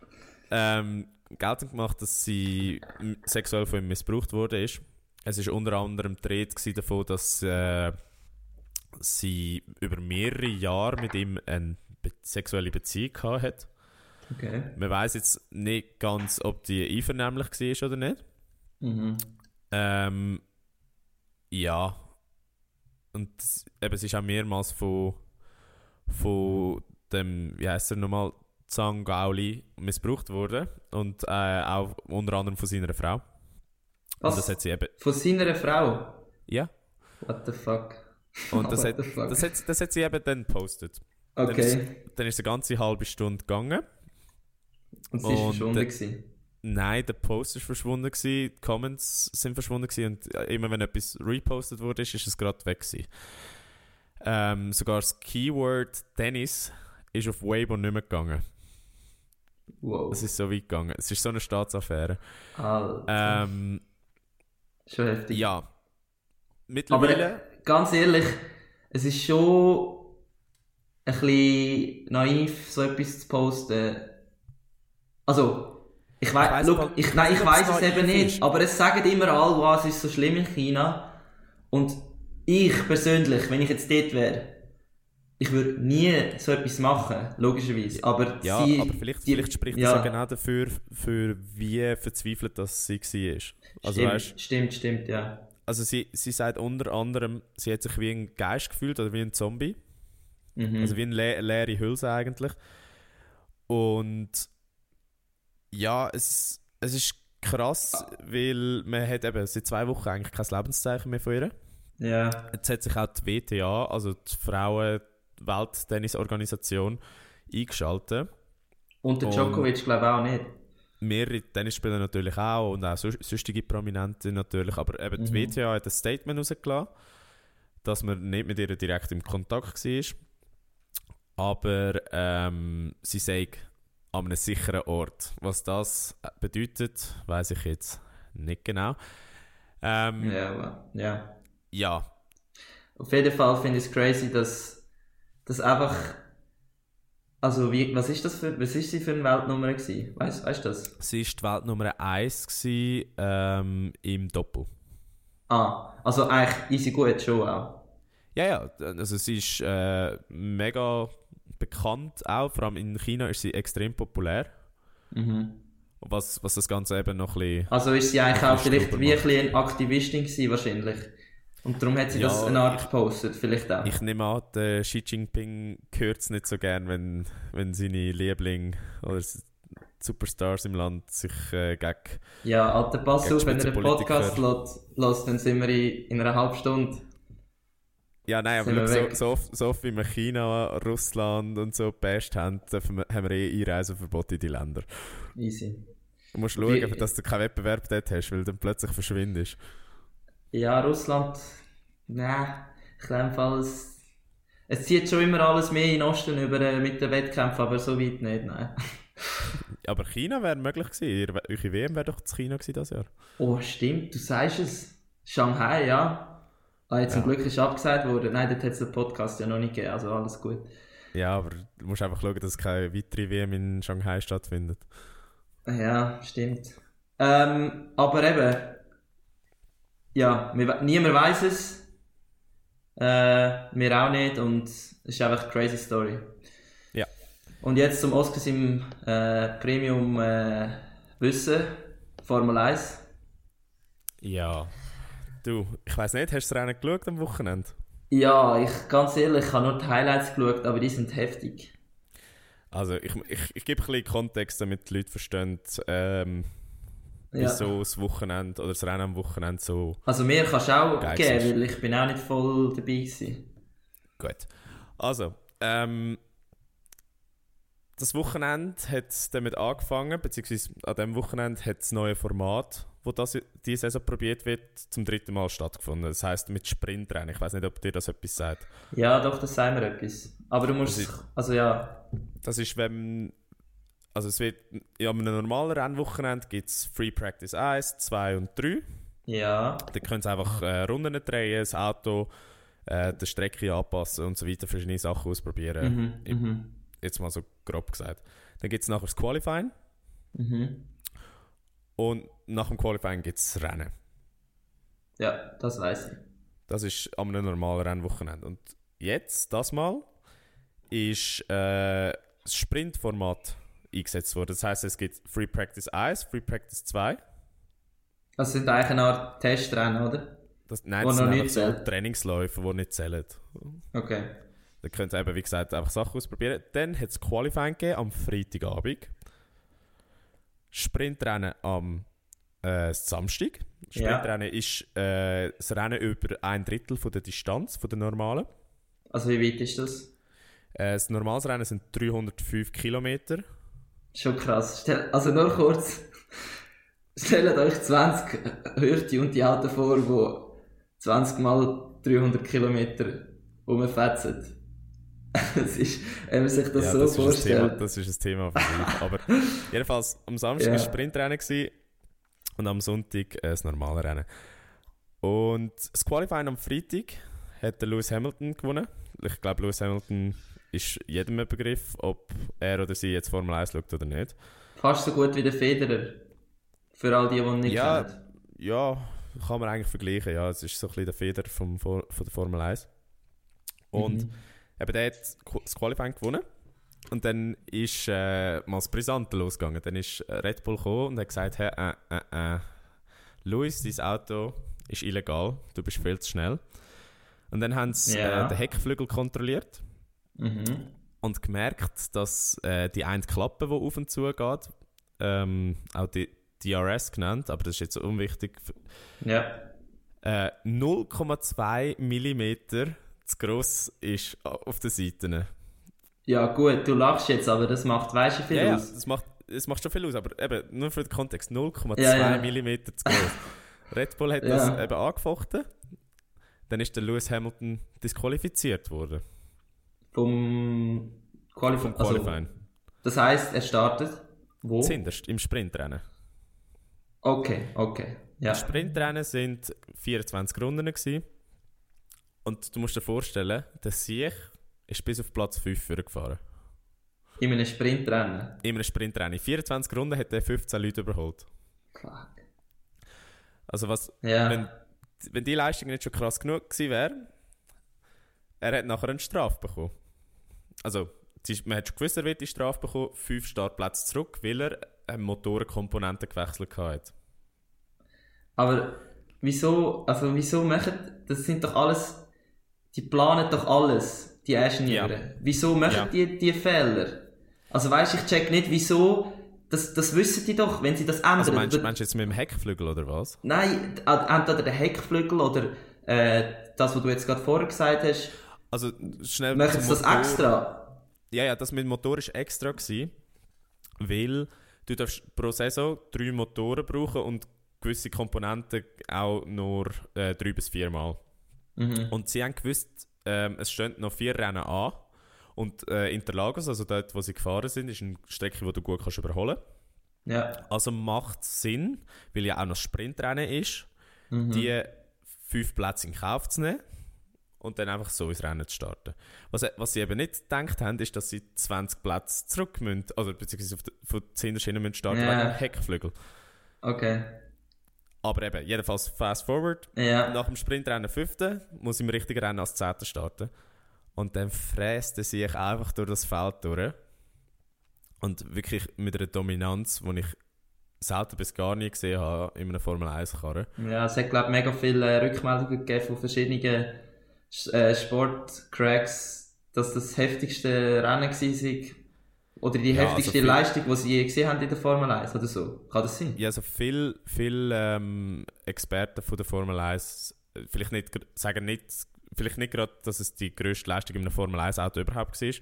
S2: ähm, geltend gemacht, dass sie sexuell von ihm missbraucht wurde. Ist. Es ist unter anderem die Rede davon, dass äh, sie über mehrere Jahre mit ihm eine be sexuelle Beziehung gehabt hat.
S3: Okay.
S2: Man weiß jetzt nicht ganz, ob die einvernehmlich war oder nicht.
S3: Mhm.
S2: Ähm, ja. Und s- eben, es ist auch mehrmals von, von dem, wie heißt er nochmal, Zhang Gaoli missbraucht worden. Und äh, auch unter anderem von seiner Frau. Und das
S3: Was?
S2: hat sie eben,
S3: Von seiner Frau?
S2: ja.
S3: What the fuck?
S2: Und das, hat, das, hat, das hat sie eben dann gepostet. Dann
S3: Okay.
S2: ist, dann ist eine ganze halbe Stunde gegangen.
S3: Und sie ist verschwunden.
S2: Nein, der Post ist verschwunden gewesen, die Comments sind verschwunden gewesen und äh, immer wenn etwas repostet wurde, ist, ist es gerade weg gewesen. Ähm, sogar das Keyword Tennis ist auf Weibo nicht mehr gegangen.
S3: Wow.
S2: Es ist so weit gegangen. Es ist so eine Staatsaffäre.
S3: Alter.
S2: Ähm,
S3: Schon heftig.
S2: ja.
S3: Aber
S2: Mittlerweile...
S3: äh, ganz ehrlich, es ist schon ein bisschen naiv, so etwas zu posten. Also, ich
S2: Ich
S3: weiß, look, ich, nein, ich weiß
S2: es
S3: eben nicht,
S2: ist.
S3: aber es sagen immer alle, es ist so schlimm in China. Und ich persönlich, wenn ich jetzt dort wäre, ich würde nie so etwas machen, logischerweise. Aber
S2: Ja,
S3: sie,
S2: aber vielleicht,
S3: die-
S2: vielleicht spricht
S3: ja.
S2: das ja genau dafür, für wie verzweifelt das sie war. Also,
S3: stimmt,
S2: weißt,
S3: stimmt, stimmt, ja.
S2: also sie, sie sagt unter anderem, sie hat sich wie ein Geist gefühlt oder wie ein Zombie.
S3: Mhm.
S2: Also wie eine le leere Hülse eigentlich. Und ja, es, es ist krass, weil man hat eben seit zwei Wochen eigentlich kein Lebenszeichen mehr von ihr.
S3: ja.
S2: Jetzt hat sich auch die WTA, also die Frauen-Welttennisorganisation, eingeschaltet.
S3: Und der Djokovic glaube ich auch nicht.
S2: Mehrere Tennisspieler natürlich auch und auch sonstige Prominente natürlich, aber eben die
S3: Mhm.
S2: WTA hat ein Statement rausgelassen, dass man nicht mit ihr direkt im Kontakt war, aber ähm, sie sagt an einem sicheren Ort. Was das bedeutet, weiß ich jetzt nicht genau. Ähm,
S3: Ja, wow. ja.
S2: ja,
S3: Auf jeden Fall finde ich es crazy, dass das einfach. Also, wie, was ist das für, was ist sie für eine Weltnummer gewesen? Weißt, weißt du das?
S2: sie war die Weltnummer 1 gewesen, ähm, im Doppel.
S3: Ah, also eigentlich easy gut schon auch.
S2: Ja, ja, also sie ist äh, mega bekannt auch, vor allem in China ist sie extrem populär.
S3: Mhm.
S2: Was, was das Ganze eben noch ein bisschen...
S3: Also ist sie eigentlich
S2: Ein
S3: auch vielleicht wie ein eine Aktivistin gewesen, wahrscheinlich. Und darum hat sie
S2: Ja,
S3: das eine Art gepostet, vielleicht auch.
S2: Ich nehme an, der Xi Jinping hört es nicht so gern, wenn, wenn seine Lieblinge oder Superstars im Land sich äh, gegen...
S3: ja, alter, pass auf, wenn ihr den. Podcast lässt, dann sind wir in, in einer halben Stunde.
S2: Ja, nein, aber
S3: Sind
S2: schau, so, so, oft, so oft wie wir China, Russland und so best haben, wir, haben wir eh Einreiseverbot in die Länder.
S3: Easy.
S2: Du musst
S3: Wie-
S2: schauen, dass du keinen Wettbewerb dort hast, weil dann plötzlich verschwindest.
S3: Ja, Russland. Nein, ich glaube, Fall, es, es zieht schon immer alles mehr in den Osten über äh, mit den Wettkämpfen, aber so weit nicht, nein.
S2: Aber China wäre möglich gewesen. Eure WM wäre doch zu China gewesen dieses Jahr.
S3: Oh, stimmt, du sagst es. Shanghai, ja. Ah, jetzt zum
S2: Ja.
S3: Glück ist abgesagt worden. Nein, dort hat es den Podcast ja noch nicht gegeben, also alles gut.
S2: Ja, aber du musst einfach schauen, dass keine weitere WM in Shanghai stattfindet.
S3: Ja, stimmt. Ähm, aber eben, ja, wir, niemand weiß es. Äh, wir auch nicht und es ist einfach eine crazy Story.
S2: Ja.
S3: Und jetzt zum Oscars im äh, Premium äh, Wissen, Formel 1.
S2: Ja. Du, ich weiß nicht, hast du das Rennen geschaut am Wochenende?
S3: Ja, ich ganz ehrlich, ich habe nur die Highlights geschaut, aber die sind heftig.
S2: Also, ich, ich, ich gebe ein bisschen Kontext, damit die Leute verstehen, ähm,
S3: Ja.
S2: wieso das Wochenende oder das Rennen am Wochenende so
S3: Also mir kannst du auch geben,
S2: ist.
S3: weil ich bin auch nicht voll dabei gewesen.
S2: gut. Also, ähm, das Wochenende hat damit angefangen, beziehungsweise an diesem Wochenende hat das neue Format wo das diese Saison probiert wird, zum dritten Mal stattgefunden. Das heißt mit Sprintrennen. Ich weiß nicht, ob dir das etwas sagt.
S3: Ja, doch, das sagen wir etwas. Aber du musst,
S2: Das ist-
S3: also ja,
S2: Das ist, wenn. Also, es wird. Ja, an einem normalen Rennwochenende gibt es Free Practice 1, 2 und 3.
S3: ja,
S2: Da können sie einfach äh, Runden drehen, das Auto, äh, die Strecke anpassen und so weiter, verschiedene Sachen ausprobieren.
S3: mhm,
S2: im-
S3: mhm,
S2: Jetzt mal so grob gesagt. Dann gibt es nachher das Qualifying
S3: mhm.
S2: Und nach dem Qualifying gibt es Rennen.
S3: Ja, das weiß ich.
S2: Das ist an einem normalen Rennwochenende. Und jetzt, das Mal, ist äh, das Sprintformat eingesetzt worden. Das heißt, es gibt Free Practice 1, Free Practice 2.
S3: Das sind eigentlich eine Art Testrennen, oder?
S2: Das, nein, das sind
S3: nicht
S2: so. Trainingsläufe, die nicht zählen.
S3: Okay.
S2: Da könnt ihr eben, wie gesagt, einfach Sachen ausprobieren. Dann hat es Qualifying gegeben am Freitagabend. Sprintrennen am äh, Samstag.
S3: Ja.
S2: Sprintrennen ist äh, das Rennen über ein Drittel von der Distanz, von der normalen.
S3: Also wie weit ist das?
S2: Äh, das normales Rennen sind 305 Kilometer.
S3: Schon krass. Also nur kurz. Stellt euch 20 Hürti und die Autos vor, die 20 mal 300 Kilometer rumfetzen. Es ist, wenn man sich das
S2: ja,
S3: so
S2: das, ist ein Thema,
S3: vorstellt.
S2: das ist ein Thema für sich. Aber jedenfalls, am Samstag
S3: Ja.
S2: war Sprintrennen gewesen und am Sonntag äh, das normale Rennen. Und das Qualifying am Freitag hat der Lewis Hamilton gewonnen. Ich glaube, Lewis Hamilton ist jedem ein Begriff, ob er oder sie jetzt Formel 1 schaut oder nicht.
S3: Fast so gut wie der Federer. Für all die, die ihn nicht
S2: Ja.
S3: kennen.
S2: Ja, kann man eigentlich vergleichen. Ja, es ist so ein bisschen der Feder vom, von der Formel 1. Und
S3: Mhm.
S2: Eben, der hat das Qualifying gewonnen. Und dann ist äh, mal das Brisante losgegangen. Dann ist äh, Red Bull gekommen und hat gesagt: hey, äh, äh, äh, Luis, dein Auto ist illegal, du bist viel zu schnell. Und dann haben sie
S3: Ja.
S2: äh, den Heckflügel kontrolliert
S3: Mhm.
S2: und gemerkt, dass äh, die eine Klappe, die auf und zu geht, ähm, auch die DRS genannt, aber das ist jetzt unwichtig,
S3: Ja.
S2: äh, 0,2 mm zu gross ist auf den Seiten.
S3: Ja, gut, du lachst jetzt, aber das macht, weißt du, viel
S2: Ja, ja,
S3: aus?
S2: das macht, das macht schon viel aus, aber eben, nur für den Kontext, 0,2
S3: Ja, ja.
S2: mm zu groß. Red Bull hat
S3: Ja.
S2: das eben angefochten, dann ist der Lewis Hamilton disqualifiziert worden
S3: Vom Qualif
S2: vom
S3: also,
S2: Qualifying.
S3: Das heisst, er startet wo?
S2: Zinderst im Sprintrennen.
S3: Okay, okay. Ja.
S2: Im Sprintrennen sind 24 Runden gewesen. Und du musst dir vorstellen, der Sieg ist bis auf Platz 5 gefahren.
S3: In einem Sprintrennen.
S2: In einem Sprintrennen. In 24 Runden hat er 15 Leute überholt.
S3: Fuck.
S2: Also was,
S3: Ja.
S2: wenn, wenn die Leistung nicht schon krass genug gewesen wäre, er hat nachher eine Strafe bekommen. Also, man hat schon gewusst, er wird die Strafe bekommen, fünf Startplätze zurück, weil er eine Motorenkomponente gewechselt hat.
S3: Aber wieso, also wieso machen, das sind doch alles, die planen doch alles, die Ingenieure.
S2: Ja.
S3: Wieso machen
S2: Ja.
S3: die die Fehler? Also weißt ich check nicht, wieso, das, das wissen die doch, wenn sie das ändern.
S2: Also meinst, meinst du jetzt mit dem Heckflügel oder was?
S3: Nein, entweder der Heckflügel oder äh, das, was du jetzt gerade vorher gesagt hast,
S2: Also schnell
S3: machen sie
S2: zum
S3: das extra?
S2: Ja, ja, das mit dem Motor war extra, gewesen, weil du darfst pro Saison drei Motoren brauchen und gewisse Komponenten auch nur äh, drei bis vier Mal.
S3: Mhm.
S2: Und sie haben gewusst, ähm, es stehen noch vier Rennen an. Und äh, Interlagos, also dort, wo sie gefahren sind, ist eine Strecke, die du gut kannst überholen
S3: Ja.
S2: Also macht es Sinn, weil ja auch noch Sprintrennen ist,
S3: Mhm.
S2: die fünf Plätze in Kauf zu nehmen und dann einfach so ins Rennen zu starten. Was, was sie eben nicht gedacht haben, ist, dass sie 20 Plätze zurück müssen, also beziehungsweise von der Zinderschiene müssen starten
S3: Ja.
S2: wegen Heckflügel.
S3: Okay.
S2: Aber eben, jedenfalls fast forward,
S3: Ja.
S2: nach dem Sprintrennen 5. muss im richtigen Rennen als 10. starten. Und dann fräst er sich einfach durch das Feld durch. Und wirklich mit einer Dominanz, die ich selten bis gar nie gesehen habe in einem Formel 1-Karren.
S3: Ja, es hat, glaube ich, mega viele Rückmeldungen gegeben von verschiedenen Sch- äh, Sportcracks, dass das heftigste Rennen war. Oder die
S2: Ja, also
S3: heftigste
S2: viel-
S3: Leistung, die sie je gesehen haben in der Formel 1 oder so. Kann das sein?
S2: Ja, also viele viel, ähm, Experten von der Formel 1 äh, vielleicht nicht, sagen nicht, vielleicht nicht gerade, dass es die grösste Leistung in einem Formel 1-Auto überhaupt war,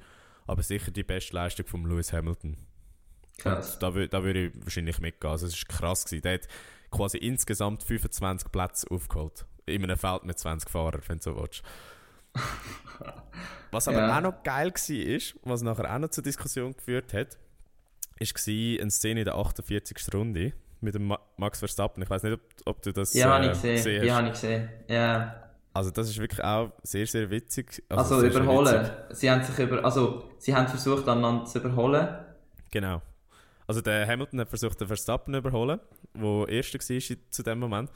S2: aber sicher die beste Leistung von Lewis Hamilton.
S3: Krass.
S2: Und da, da würde ich wahrscheinlich mitgehen. Also es war krass. Gewesen. Der hat quasi insgesamt 25 Plätze aufgeholt. In einem Feld mit 20 Fahrern, wenn du so willst. Was aber
S3: Ja.
S2: auch noch geil war, was nachher auch noch zur Diskussion geführt hat, war eine Szene in der 48. Runde mit dem Ma Max Verstappen. Ich weiß nicht, ob, ob du das
S3: Ja,
S2: äh,
S3: gesehen.
S2: gesehen
S3: Ja,
S2: hast.
S3: habe ich gesehen. Ja.
S2: Also das ist wirklich auch sehr, sehr witzig.
S3: Also,
S2: sehr, sehr
S3: überholen.
S2: witzig.
S3: Sie haben sich über, also, sie haben versucht, aneinander zu überholen.
S2: Genau. Also der Hamilton hat versucht, den Verstappen zu überholen, der Erster war zu dem Moment.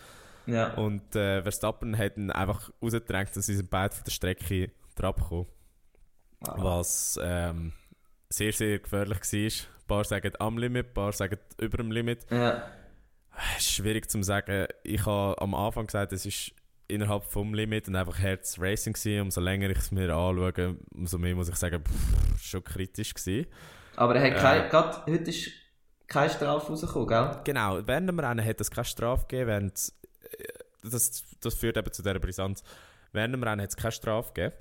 S3: Ja.
S2: Und äh, Verstappen hat ihn einfach rausgedrängt und sie sind beide von der Strecke abgekommen.
S3: Ah.
S2: Was ähm, sehr, sehr gefährlich war. Ein paar sagen am Limit, ein paar sagen über dem Limit.
S3: Ja.
S2: Es ist schwierig zu sagen. Ich habe am Anfang gesagt, es ist innerhalb vom Limit und einfach Herz Racing gewesen. Umso länger ich es mir anschaue, umso mehr muss ich sagen, pff, schon kritisch gewesen.
S3: Aber er hat
S2: Äh.
S3: kein, grad, heute ist keine Strafe rausgekommen, gell?
S2: Genau, während dem Rennen hat es keine Strafe gegeben, während, äh, das, das führt eben zu dieser Brisanz. Während dem Rennen hat es keine Strafe gegeben.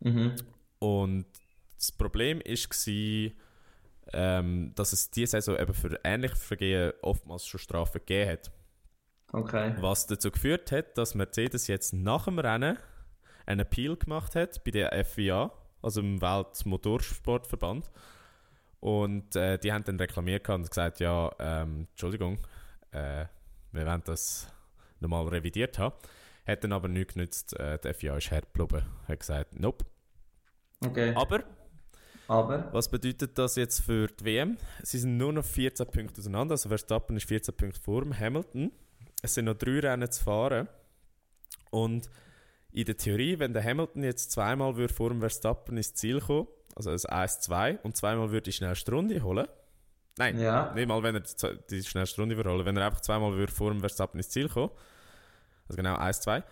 S3: Mhm.
S2: Und das Problem war, ähm, dass es diese Saison eben für ähnliche Vergehen oftmals schon Strafen gegeben hat.
S3: Okay.
S2: Was dazu geführt hat, dass Mercedes jetzt nach dem Rennen einen Appeal gemacht hat bei der FIA, also dem Weltmotorsportverband. Und äh, die haben dann reklamiert und gesagt, ja, ähm, Entschuldigung, äh, wir wollen das nochmal revidiert haben. Hat dann aber nichts genützt, äh, die FIA ist hart geblieben. Hat gesagt, nope.
S3: Okay.
S2: Aber
S3: Aber,
S2: was bedeutet das jetzt für die WM? Sie sind nur noch 14 Punkte auseinander, also Verstappen ist 14 Punkte vor dem Hamilton. Es sind noch drei Rennen zu fahren. Und in der Theorie, wenn der Hamilton jetzt zweimal vor dem Verstappen ins Ziel kommen, also das 1-2, und zweimal würde die schnellste Runde holen, nein,
S3: ja.
S2: nicht mal wenn er die schnellste Runde würde holen, wenn er einfach zweimal würde vor dem Verstappen ins Ziel kommen, also genau 1-2,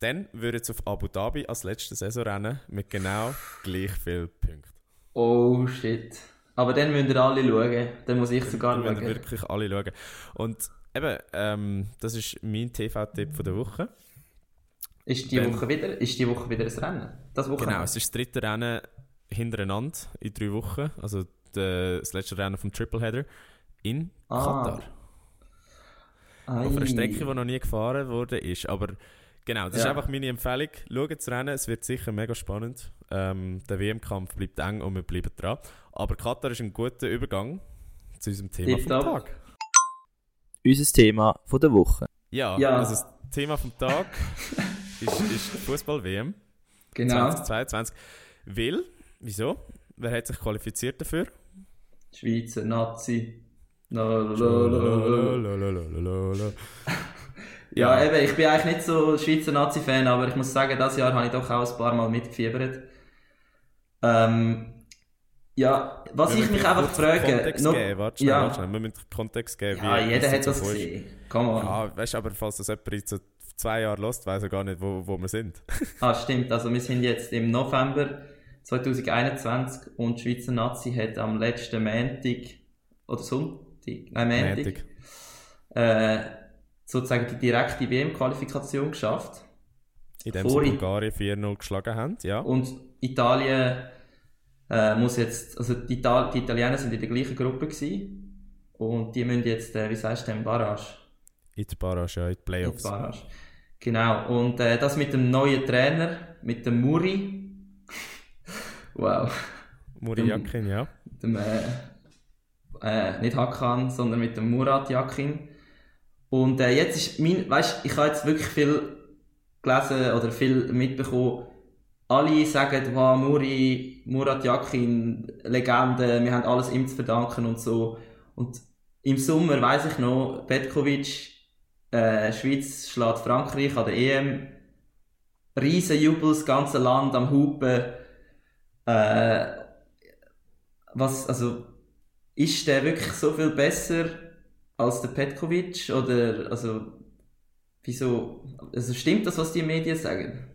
S2: dann würde es auf Abu Dhabi als letztes Saisonrennen mit genau gleich viel Punkten.
S3: Oh shit. Aber dann müsst ihr alle schauen. Dann muss ich sogar
S2: Dann müssen
S3: schauen.
S2: wirklich alle schauen. Und eben, ähm, das ist mein TV-Tipp von der Woche.
S3: Ist die,
S2: Wenn-
S3: Woche wieder, ist die Woche wieder ein Rennen? Das Wochenende?
S2: Genau, es ist das dritte Rennen hintereinander in drei Wochen. Also der, das letzte Rennen vom Tripleheader in
S3: Ah.
S2: Katar.
S3: Ei.
S2: Auf einer Strecke, die noch nie gefahren wurde. Ist. Aber genau, das ist
S3: Ja.
S2: einfach meine Empfehlung. Schaut das Rennen, es wird sicher mega spannend. Ähm, der WM-Kampf bleibt eng und wir bleiben dran. Aber Katar ist ein guter Übergang zu unserem Thema vom
S3: Tipptopp.
S2: Tag.
S1: Unser Thema von der Woche.
S2: Ja,
S3: Ja.
S2: also das Thema vom Tag ist, ist Fußball-WM
S3: Genau.
S2: 2022. Weil, wieso? Wer hat sich qualifiziert dafür?
S3: Schweizer Nazi. Ja, eben, ich bin eigentlich nicht so Schweizer Nazi-Fan, aber ich muss sagen, dieses Jahr habe ich doch auch ein paar Mal mitgefiebert. Ähm, ja, was
S2: Wir
S3: ich mich einfach frage.
S2: Kontext
S3: noch-
S2: geben, warte schnell,
S3: ja.
S2: warte schnell. Wir müssen Kontext geben.
S3: ja, jeder hat das gesehen. Come on.
S2: Ja, weißt du, aber falls das jemand jetzt so zwei Jahre lässt, weiß er gar nicht, wo, wo wir sind.
S3: Ah, stimmt. Also wir sind jetzt im November 2021 und die Schweizer Nazi hat am letzten Montag oder Sonntag, nein Montag, äh, sozusagen die direkte WM-Qualifikation geschafft.
S2: In dem sie
S3: Vor-
S2: Bulgarien 4-0 geschlagen haben, ja.
S3: Und Italien äh, muss jetzt, also die, Ital die Italiener sind in der gleichen Gruppe gewesen und die müssen jetzt, äh, wie sagst du, denn, Barrage?
S2: In der Barrage, ja, in die Playoffs.
S3: Barrage. Genau. Und äh, das mit dem neuen Trainer, mit dem Muri. Wow.
S2: Muri Yakin, ja.
S3: Mit dem, äh, äh, nicht Hakan, sondern mit dem Murat Yakin. Und äh, jetzt ist mein, weißt, ich habe jetzt wirklich viel gelesen oder viel mitbekommen. Alle sagen, wow, Muri, Murat Yakin, Legende, wir haben alles ihm zu verdanken und so. Und im Sommer weiß ich noch, Petkovic, äh, Schweiz schlägt Frankreich an der EM. Riesen Jubel, das ganze Land am Hupen. Äh, was, also, ist der wirklich so viel besser als der Petkovic? Oder, also, wieso, also stimmt das, was die Medien sagen?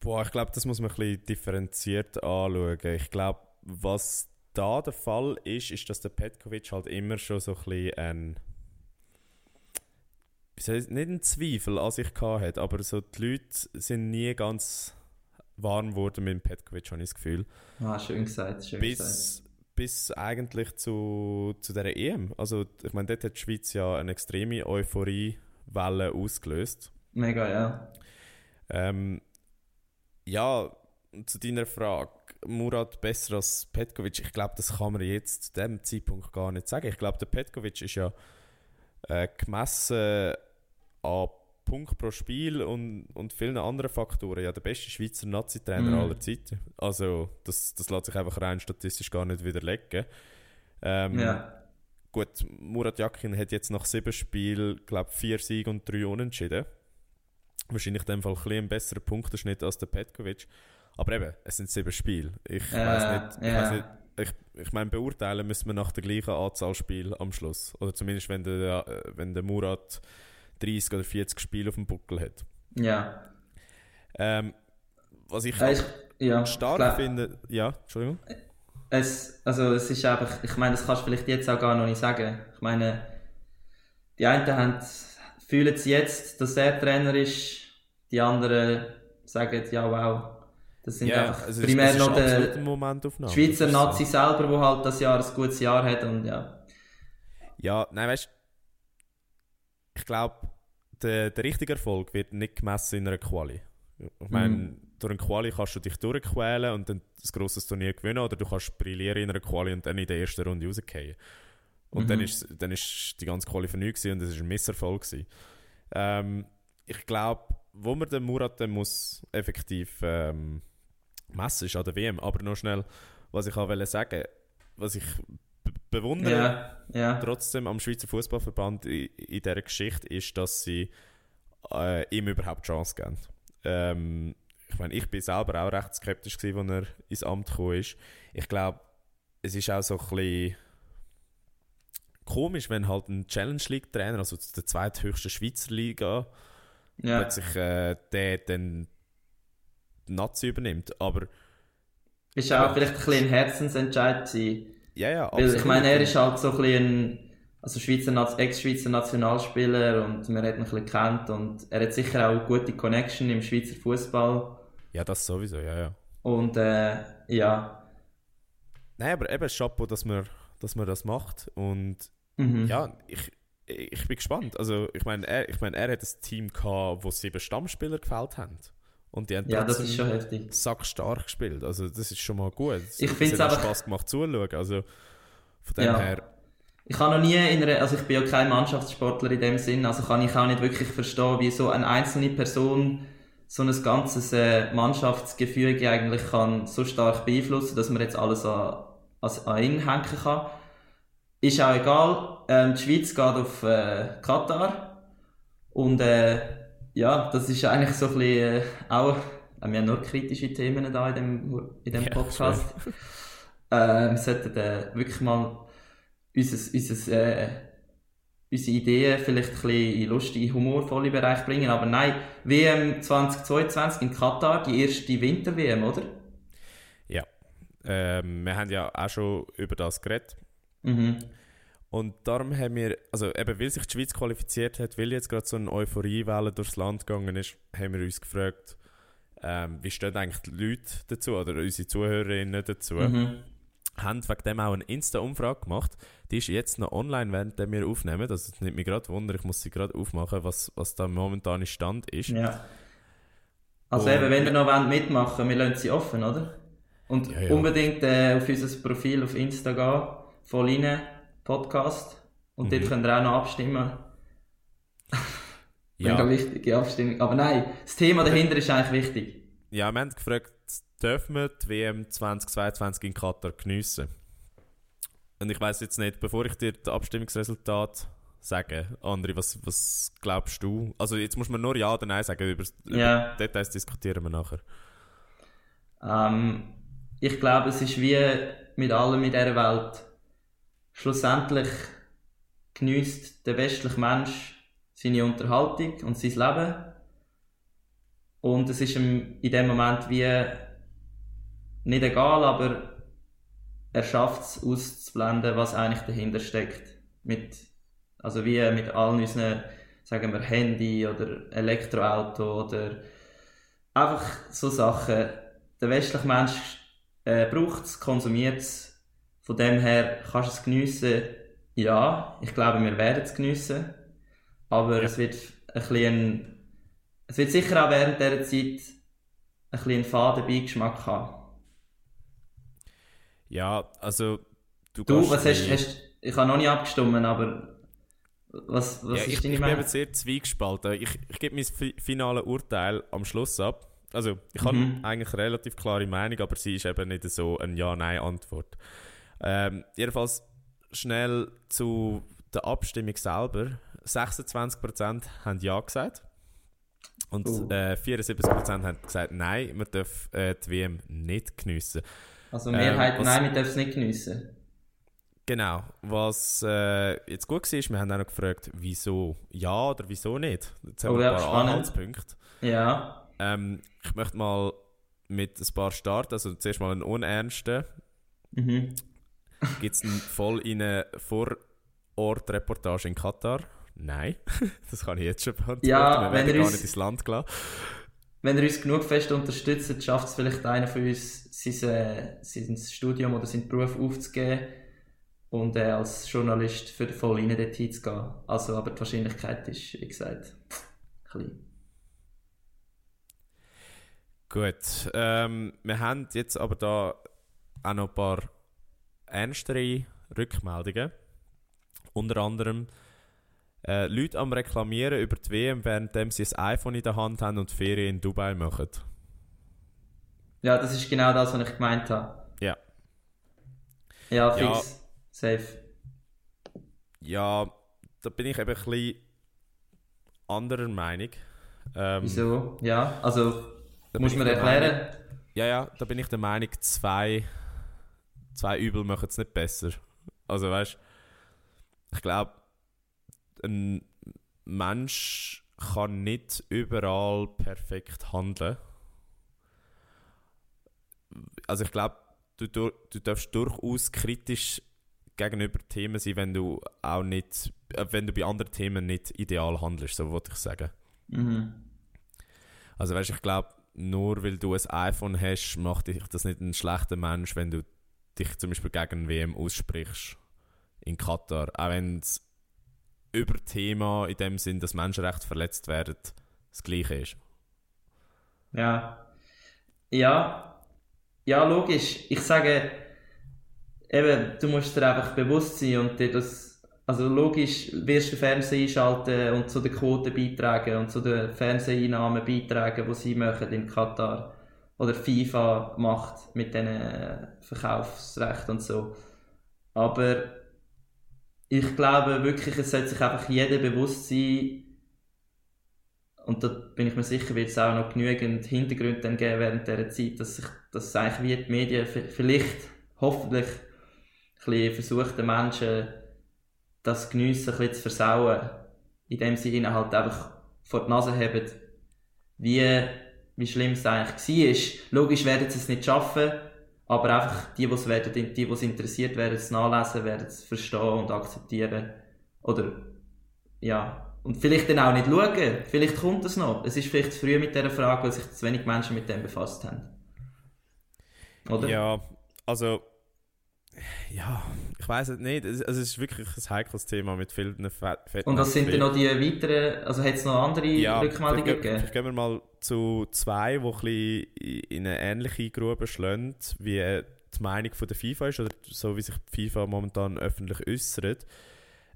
S2: Boah, ich glaube, das muss man ein bisschen differenziert anschauen. Ich glaube, was da der Fall ist, ist, dass der Petkovic halt immer schon so ein bisschen ein. Nicht ein Zweifel an sich gehabt hat, aber so die Leute sind nie ganz warm geworden mit dem Petkovic, habe ich das Gefühl.
S3: Ah, schön gesagt, schön gesagt.
S2: Bis, bis eigentlich zu, zu dieser EM. Also ich meine, dort hat die Schweiz ja eine extreme Euphoriewelle ausgelöst.
S3: Mega, ja.
S2: Ähm, ja, zu deiner Frage. Murat besser als Petkovic, ich glaube, das kann man jetzt zu diesem Zeitpunkt gar nicht sagen. Ich glaube, der Petkovic ist ja äh, gemessen an Punkt pro Spiel und, und vielen anderen Faktoren ja der beste Schweizer Nazi-Trainer
S3: Mhm.
S2: aller Zeiten. Also das, das lässt sich einfach rein statistisch gar nicht widerlegen. Ähm,
S3: Ja.
S2: Gut, Murat Yakin hat jetzt nach sieben Spielen, glaube vier Siege und drei Unentschieden. Wahrscheinlich in dem Fall ein bisschen einen besseren Punktenschnitt als der Petkovic. Aber eben, es sind sieben Spiele. Ich
S3: Äh,
S2: weiß nicht, nicht ich, ich meine, beurteilen müssen wir nach der gleichen Anzahl Spiele am Schluss. Oder zumindest, wenn der, äh, wenn der Murat 30 oder 40 Spiele auf dem Buckel hat.
S3: Ja.
S2: Ähm, was ich
S3: Äh, ich, ja.
S2: stark
S3: klar.
S2: finde, ja, Entschuldigung.
S3: Es, also es ist einfach, ich meine, das kannst du vielleicht jetzt auch gar noch nicht sagen. Ich meine, die einen haben, fühlen es jetzt, dass er Trainer ist, die anderen sagen, ja wow. Das sind
S2: Ja,
S3: einfach
S2: also
S3: primär noch der. Schweizer
S2: ist so.
S3: Nazi selber, der halt das Jahr ein gutes Jahr hat und ja.
S2: Ja, nein, weißt ich glaube, der, der richtige Erfolg wird nicht gemessen in einer Quali. Ich meine,
S3: Mhm.
S2: durch eine Quali kannst du dich durchquälen und dann ein grosses Turnier gewinnen oder du kannst brillieren in einer Quali und dann in der ersten Runde rausgehen. Und
S3: Mhm.
S2: dann, ist, dann ist die ganze Quali für nichts und es war ein Misserfolg. Gewesen. Ähm, ich glaube, wo man den Murat dann muss effektiv ähm, messen, ist an der WM. Aber noch schnell, was ich auch wollte sagen, was ich bewundere,
S3: Ja, ja.
S2: trotzdem am Schweizer Fußballverband in, in dieser Geschichte ist, dass sie äh, ihm überhaupt Chance geben. Ähm, ich meine, ich bin selber auch recht skeptisch gewesen, als er ins Amt gekommen ist. Ich glaube, es ist auch so ein bisschen komisch, wenn halt ein Challenge League Trainer, also der zweithöchste Schweizer Liga,
S3: ja.
S2: plötzlich äh, der dann Nazi übernimmt. Aber
S3: Ist auch vielleicht ein bisschen ein Herzensentscheid gewesen.
S2: Ja, ja,
S3: Weil ich
S2: absolut.
S3: meine, er ist halt so ein bisschen also Schweizer, Ex-Schweizer Nationalspieler und man hat ihn ein bisschen kennt und er hat sicher auch gute Connection im Schweizer Fußball
S2: Ja, das sowieso, ja, ja.
S3: und äh, ja,
S2: Nein, aber eben Chapeau, dass man, dass man das macht. Und
S3: mhm.
S2: ja, ich, ich bin gespannt. Also, ich meine, er, ich mein, er hat ein Team gehabt, wo sieben Stammspieler gefällt haben. Und die haben
S3: ja, das ist schon heftig.
S2: sackstark gespielt. Also, das ist schon mal gut.
S3: Ich
S2: Es
S3: find's
S2: hat auch
S3: einfach-
S2: Spass gemacht zuzuschauen. Also, von dem
S3: Ja.
S2: her,
S3: Ich kann noch nie in einer, also ich bin ja kein Mannschaftssportler in dem Sinn, also kann ich auch nicht wirklich verstehen, wie so eine einzelne Person so ein ganzes äh, Mannschaftsgefüge eigentlich kann so stark beeinflussen, dass man jetzt alles an, an, an ihn hängen kann. Ist auch egal. Ähm, die Schweiz geht auf äh, Katar und äh, ja, das ist eigentlich so ein bisschen äh, auch, wir haben nur kritische Themen da in dem, in dem
S2: Ja,
S3: Podcast. äh, wir sollten äh, wirklich mal unser, unser, äh, unsere Ideen vielleicht ein bisschen in lustige, humorvolle Bereich bringen. Aber nein, WM 2022 in Katar, die erste Winter-WM, oder?
S2: ja. Ähm, wir haben ja auch schon über das geredet.
S3: Mhm.
S2: Und darum haben wir, also eben weil sich die Schweiz qualifiziert hat, weil jetzt gerade so eine Euphoriewelle durchs Land gegangen ist, haben wir uns gefragt, ähm, wie stehen eigentlich die Leute dazu oder unsere Zuhörerinnen dazu.
S3: Mhm.
S2: Haben wegen dem auch eine Insta-Umfrage gemacht. Die ist jetzt noch online, während wir aufnehmen. Das nimmt mich gerade Wunder, ich muss sie gerade aufmachen, was, was da momentan Stand ist.
S3: Ja. Also
S2: Und-
S3: eben, wenn ihr noch wollt mitmachen wir lassen sie offen, oder? Und
S2: Ja, ja.
S3: unbedingt äh, auf unser Profil auf Insta gehen, voll rein, Podcast. Und
S2: Mhm.
S3: dort könnt ihr auch noch abstimmen.
S2: Ja,
S3: Mega wichtige Abstimmung. Aber nein, das Thema dahinter ist eigentlich wichtig.
S2: ja, wir haben gefragt, dürfen wir die WM 2022 in Katar geniessen? Und ich weiß jetzt nicht, bevor ich dir das Abstimmungsresultat sage, André, was, was glaubst du? Also jetzt muss man nur Ja oder Nein sagen, über,
S3: Ja.
S2: über Details diskutieren wir nachher.
S3: Ähm, ich glaube, es ist wie mit allem in dieser Welt. Schlussendlich genießt der westliche Mensch seine Unterhaltung und sein Leben. Und es ist ihm in dem Moment wie nicht egal, aber er schafft es auszublenden, was eigentlich dahinter steckt. Mit, also wie mit allen unseren, sagen wir, Handy oder Elektroauto oder einfach so Sachen. Der westliche Mensch äh, braucht es, konsumiert es. Von dem her kannst du es geniessen. Ja, ich glaube, wir werden es geniessen. Aber
S2: Ja.
S3: es wird ein bisschen, es wird sicher auch während dieser Zeit ein bisschen einen faden Beigeschmack haben.
S2: Ja, also du,
S3: Du, was hast, hast ich habe noch nicht abgestimmt, aber was, was
S2: ja,
S3: ist
S2: ich,
S3: deine
S2: ich bin
S3: Meinung?
S2: sehr zwiegespalten. Ich, ich gebe mein fi finales Urteil am Schluss ab. Also, ich habe
S3: Mhm.
S2: eigentlich eine relativ klare Meinung, aber sie ist eben nicht so eine Ja-Nein-Antwort. Ähm, jedenfalls schnell zu der Abstimmung selber. 26% haben Ja gesagt. Und
S3: Oh.
S2: äh, 74% haben gesagt, nein, man darf äh, die WM nicht geniessen.
S3: Also Mehrheit,
S2: Ähm, was-
S3: nein, wir dürfen es nicht geniessen.
S2: Genau. Was äh, jetzt gut war, wir haben auch noch gefragt, wieso ja oder wieso nicht. Jetzt haben
S3: Oh
S2: wir ein paar. Anhaltspunkte.
S3: Ja.
S2: Ähm, ich möchte mal mit ein paar starten. Also zuerst mal einen unernsten.
S3: Mhm.
S2: Gibt es voll in eine Vorortreportage in Katar? Nein, das kann ich jetzt schon beantworten.
S3: Ja,
S2: wir
S3: wenn
S2: werden gar
S3: uns-
S2: nicht ins Land gelassen.
S3: Wenn ihr uns genug fest unterstützt, schafft es vielleicht einer von uns, sein, äh, sein Studium oder seinen Beruf aufzugeben und äh, als Journalist für voll rein dort hinzugehen. Also, aber die Wahrscheinlichkeit ist, wie gesagt, klein.
S2: Gut, ähm, wir haben jetzt aber da auch noch ein paar ernstere Rückmeldungen. Unter anderem äh, Leute am Reklamieren über die WM, während sie ein iPhone in der Hand haben und Ferien in Dubai machen.
S3: Ja, das ist genau das, was ich gemeint habe.
S2: Ja.
S3: Ja,
S2: Ja.
S3: fix. Safe.
S2: Ja, da bin ich eben ein bisschen anderer Meinung. Ähm,
S3: Wieso? Ja, also, muss man erklären.
S2: Meinung- Ja, ja, da bin ich der Meinung, zwei, zwei Übel machen es nicht besser. Also weißt ich glaube, ein Mensch kann nicht überall perfekt handeln. Also ich glaube, du, du, du darfst durchaus kritisch gegenüber Themen sein, wenn du auch nicht, äh, wenn du bei anderen Themen nicht ideal handelst, so wollte ich sagen.
S3: Mhm.
S2: Also weißt, ich glaube, nur weil du ein iPhone hast, macht dich das nicht ein schlechter Mensch, wenn du dich zum Beispiel gegen WM aussprichst in Katar. Auch wenn es über Thema in dem Sinn, dass Menschenrechte verletzt werden, das gleiche ist.
S3: Ja. Ja. Ja, logisch. Ich sage, eben, du musst dir einfach bewusst sein und dir das, also logisch wirst du den Fernseher einschalten und zu den Quoten beitragen und zu den Fernseheinnahmen beitragen, die sie machen in Katar. Oder FIFA macht mit diesen Verkaufsrechten und so. Aber ich glaube wirklich, es sollte sich einfach jeder bewusst sein, und da bin ich mir sicher, wird es auch noch genügend Hintergründe dann geben während dieser Zeit, dass sich dass eigentlich wie die Medien vielleicht, hoffentlich, ein bisschen versucht, den Menschen das Geniessen ein bisschen zu versauen. Indem sie ihnen halt einfach vor die Nase haben, wie, wie schlimm eigentlich war. Logisch werden sie es nicht schaffen, aber einfach die, die es werden, die, die es interessiert, werden es nachlesen, werden es verstehen und akzeptieren. Oder, ja, und vielleicht dann auch nicht schauen. Vielleicht kommt es noch. Es ist vielleicht zu früh mit dieser Frage, weil sich zu wenig Menschen mit dem befasst haben. Oder?
S2: Ja, also ja, ich weiß es nicht. Es, also es ist wirklich ein heikles Thema mit vielen Fetten.
S3: Und was sind denn noch die weiteren, also hat es noch andere
S2: ja,
S3: Rückmeldungen gegeben?
S2: vielleicht gehen wir mal zu zwei, die ein in eine ähnliche Grube schlagen, wie äh, die Meinung von der FIFA ist, oder so wie sich die FIFA momentan öffentlich äußert.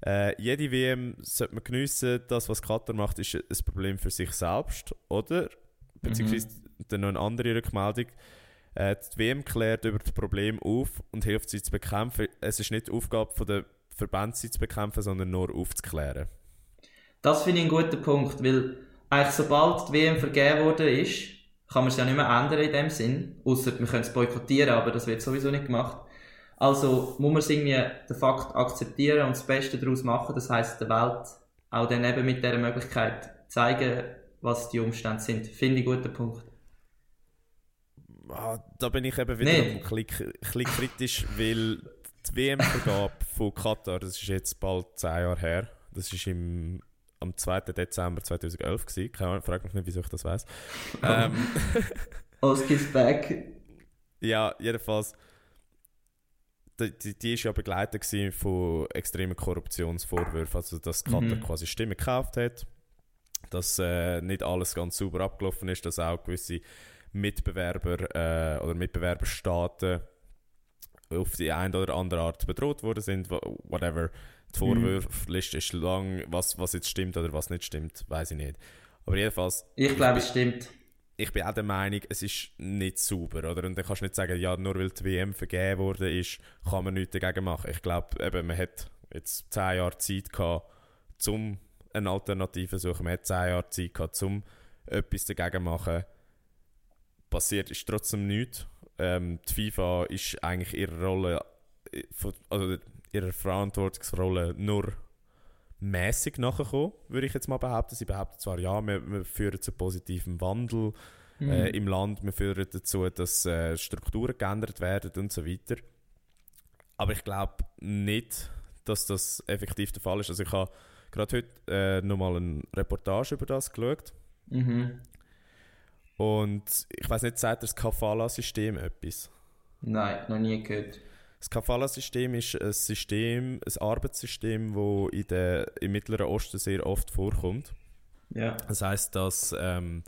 S2: Äh, jede WM sollte man geniessen. Das, was Katar macht, ist ein Problem für sich selbst, oder? Beziehungsweise dann noch eine andere Rückmeldung. Äh, die WM klärt über das Problem auf und hilft sie zu bekämpfen. Es ist nicht die Aufgabe der Verbände, sie zu bekämpfen, sondern nur aufzuklären.
S3: Das finde ich einen guten Punkt, weil eigentlich sobald die WM vergeben worden ist, kann man es ja nicht mehr ändern in dem Sinn, außer wir können es boykottieren, aber das wird sowieso nicht gemacht. Also muss man es irgendwie den Fakt akzeptieren und das Beste daraus machen, das heißt der Welt auch dann eben mit dieser Möglichkeit zeigen, was die Umstände sind. Finde ich einen guten Punkt.
S2: Ah, da bin ich eben wieder
S3: Nee.
S2: ein bisschen, kritisch, weil die WM-Vergabe von Katar, das ist jetzt bald 10 Jahre her, das ist im, am 2. Dezember 2011 gewesen. Keine Ahnung, frag mich nicht, wieso ich das weiß. ähm,
S3: Oski's back.
S2: ja, jedenfalls, die, die ist ja begleitet von extremen Korruptionsvorwürfen, also dass Katar
S3: Mhm.
S2: quasi Stimmen gekauft hat, dass äh, nicht alles ganz sauber abgelaufen ist, dass auch gewisse Mitbewerber äh, oder Mitbewerberstaaten auf die eine oder andere Art bedroht worden sind, wha- whatever. Die
S3: Mhm.
S2: Vorwürfliste ist lang, was, was jetzt stimmt oder was nicht stimmt, weiß ich nicht. Aber jedenfalls,
S3: Ich glaube, es stimmt.
S2: ich bin auch der Meinung, es ist nicht sauber, oder? Und dann kannst du nicht sagen, ja, nur weil die WM vergeben worden ist, kann man nichts dagegen machen. Ich glaube, eben, man hat jetzt zehn Jahre Zeit gehabt, um eine Alternative zu suchen. Man hat zehn Jahre Zeit gehabt, um etwas dagegen zu machen. Passiert ist trotzdem nichts. Ähm, die FIFA ist eigentlich ihre Rolle, äh, also ihrer Verantwortungsrolle nur mäßig nachgekommen, würde ich jetzt mal behaupten. Sie behaupten zwar, ja, wir, wir führen zu positivem Wandel
S3: Mhm.
S2: äh, im Land, wir führen dazu, dass äh, Strukturen geändert werden und so weiter. Aber ich glaube nicht, dass das effektiv der Fall ist. Also ich habe gerade heute äh, nochmal eine Reportage über das geschaut
S3: Mhm.
S2: Und ich weiß nicht, sagt das Kafala-System etwas?
S3: Nein, noch nie gehört.
S2: Das Kafala-System ist ein System, ein Arbeitssystem, das in der, im Mittleren Osten sehr oft vorkommt.
S3: Ja.
S2: Das heißt, dass ähm,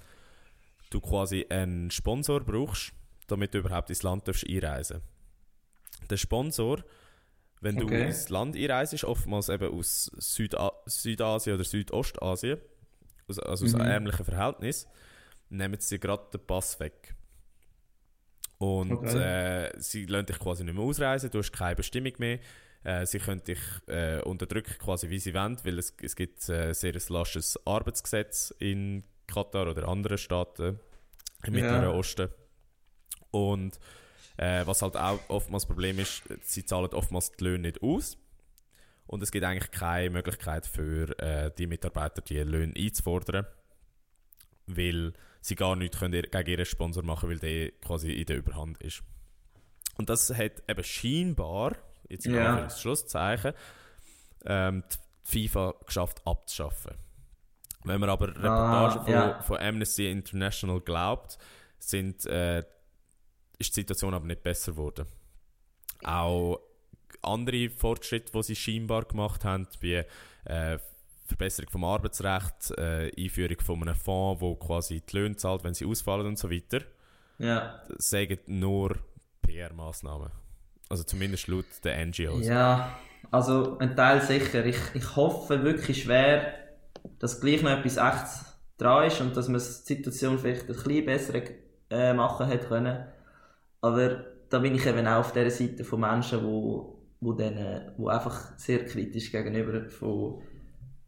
S2: du quasi einen Sponsor brauchst, damit du überhaupt ins Land darfst einreisen Der Sponsor, wenn du
S3: Okay.
S2: ins Land einreist, oftmals eben aus Süda Südasien oder Südostasien, also, also aus
S3: Mhm.
S2: ärmlichen Verhältnissen, nehmen sie gerade den Pass weg. Und
S3: Okay.
S2: äh, sie lassen dich quasi nicht mehr ausreisen, du hast keine Bestimmung mehr. Äh, sie können dich äh, unterdrücken, quasi wie sie wollen, weil es, es gibt äh, sehr ein lasches Arbeitsgesetz in Katar oder anderen Staaten im
S3: Ja.
S2: Mittleren Osten. Und äh, was halt auch oftmals das Problem ist, sie zahlen oftmals die Löhne nicht aus. Und es gibt eigentlich keine Möglichkeit für äh, die Mitarbeiter, die Löhne einzufordern, weil sie gar nichts können gegen ihren Sponsor machen weil der quasi in der Überhand ist. Und das hat eben scheinbar, jetzt in
S3: Ja.
S2: Anführungs- ähm, die FIFA geschafft abzuschaffen. Wenn man aber Reportagen von,
S3: ja.
S2: von Amnesty International glaubt, sind, äh, ist die Situation aber nicht besser geworden. Auch andere Fortschritte, die sie scheinbar gemacht haben, wie äh, Verbesserung vom Arbeitsrecht, äh, Einführung von einem Fonds, wo quasi die Löhne zahlt, wenn sie ausfallen und so weiter,
S3: Ja.
S2: sagen nur PR-Maßnahmen. Also zumindest laut den NGOs.
S3: Ja, also ein Teil sicher. Ich, ich hoffe wirklich schwer, dass gleich noch etwas Echtes dran ist und dass man die Situation vielleicht ein bisschen besser äh, machen hätte können. Aber da bin ich eben auch auf der Seite von Menschen, wo, wo, denen, wo einfach sehr kritisch gegenüber von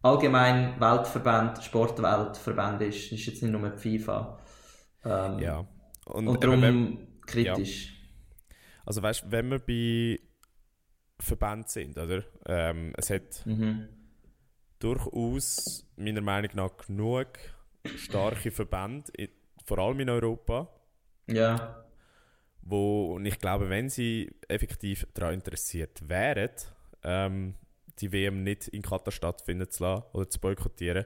S3: allgemein Weltverband, Sportweltverband ist. Das ist jetzt nicht nur die FIFA. Ähm,
S2: Ja. Und,
S3: Und darum
S2: wenn,
S3: kritisch.
S2: also weißt, wenn wir bei Verbänden sind, oder? Ähm, es hat
S3: Mhm.
S2: durchaus meiner Meinung nach genug starke Verbände, i- vor allem in Europa,
S3: Ja.
S2: wo, und ich glaube, wenn sie effektiv daran interessiert wären, ähm, die WM nicht in Katar stattfinden zu lassen oder zu boykottieren,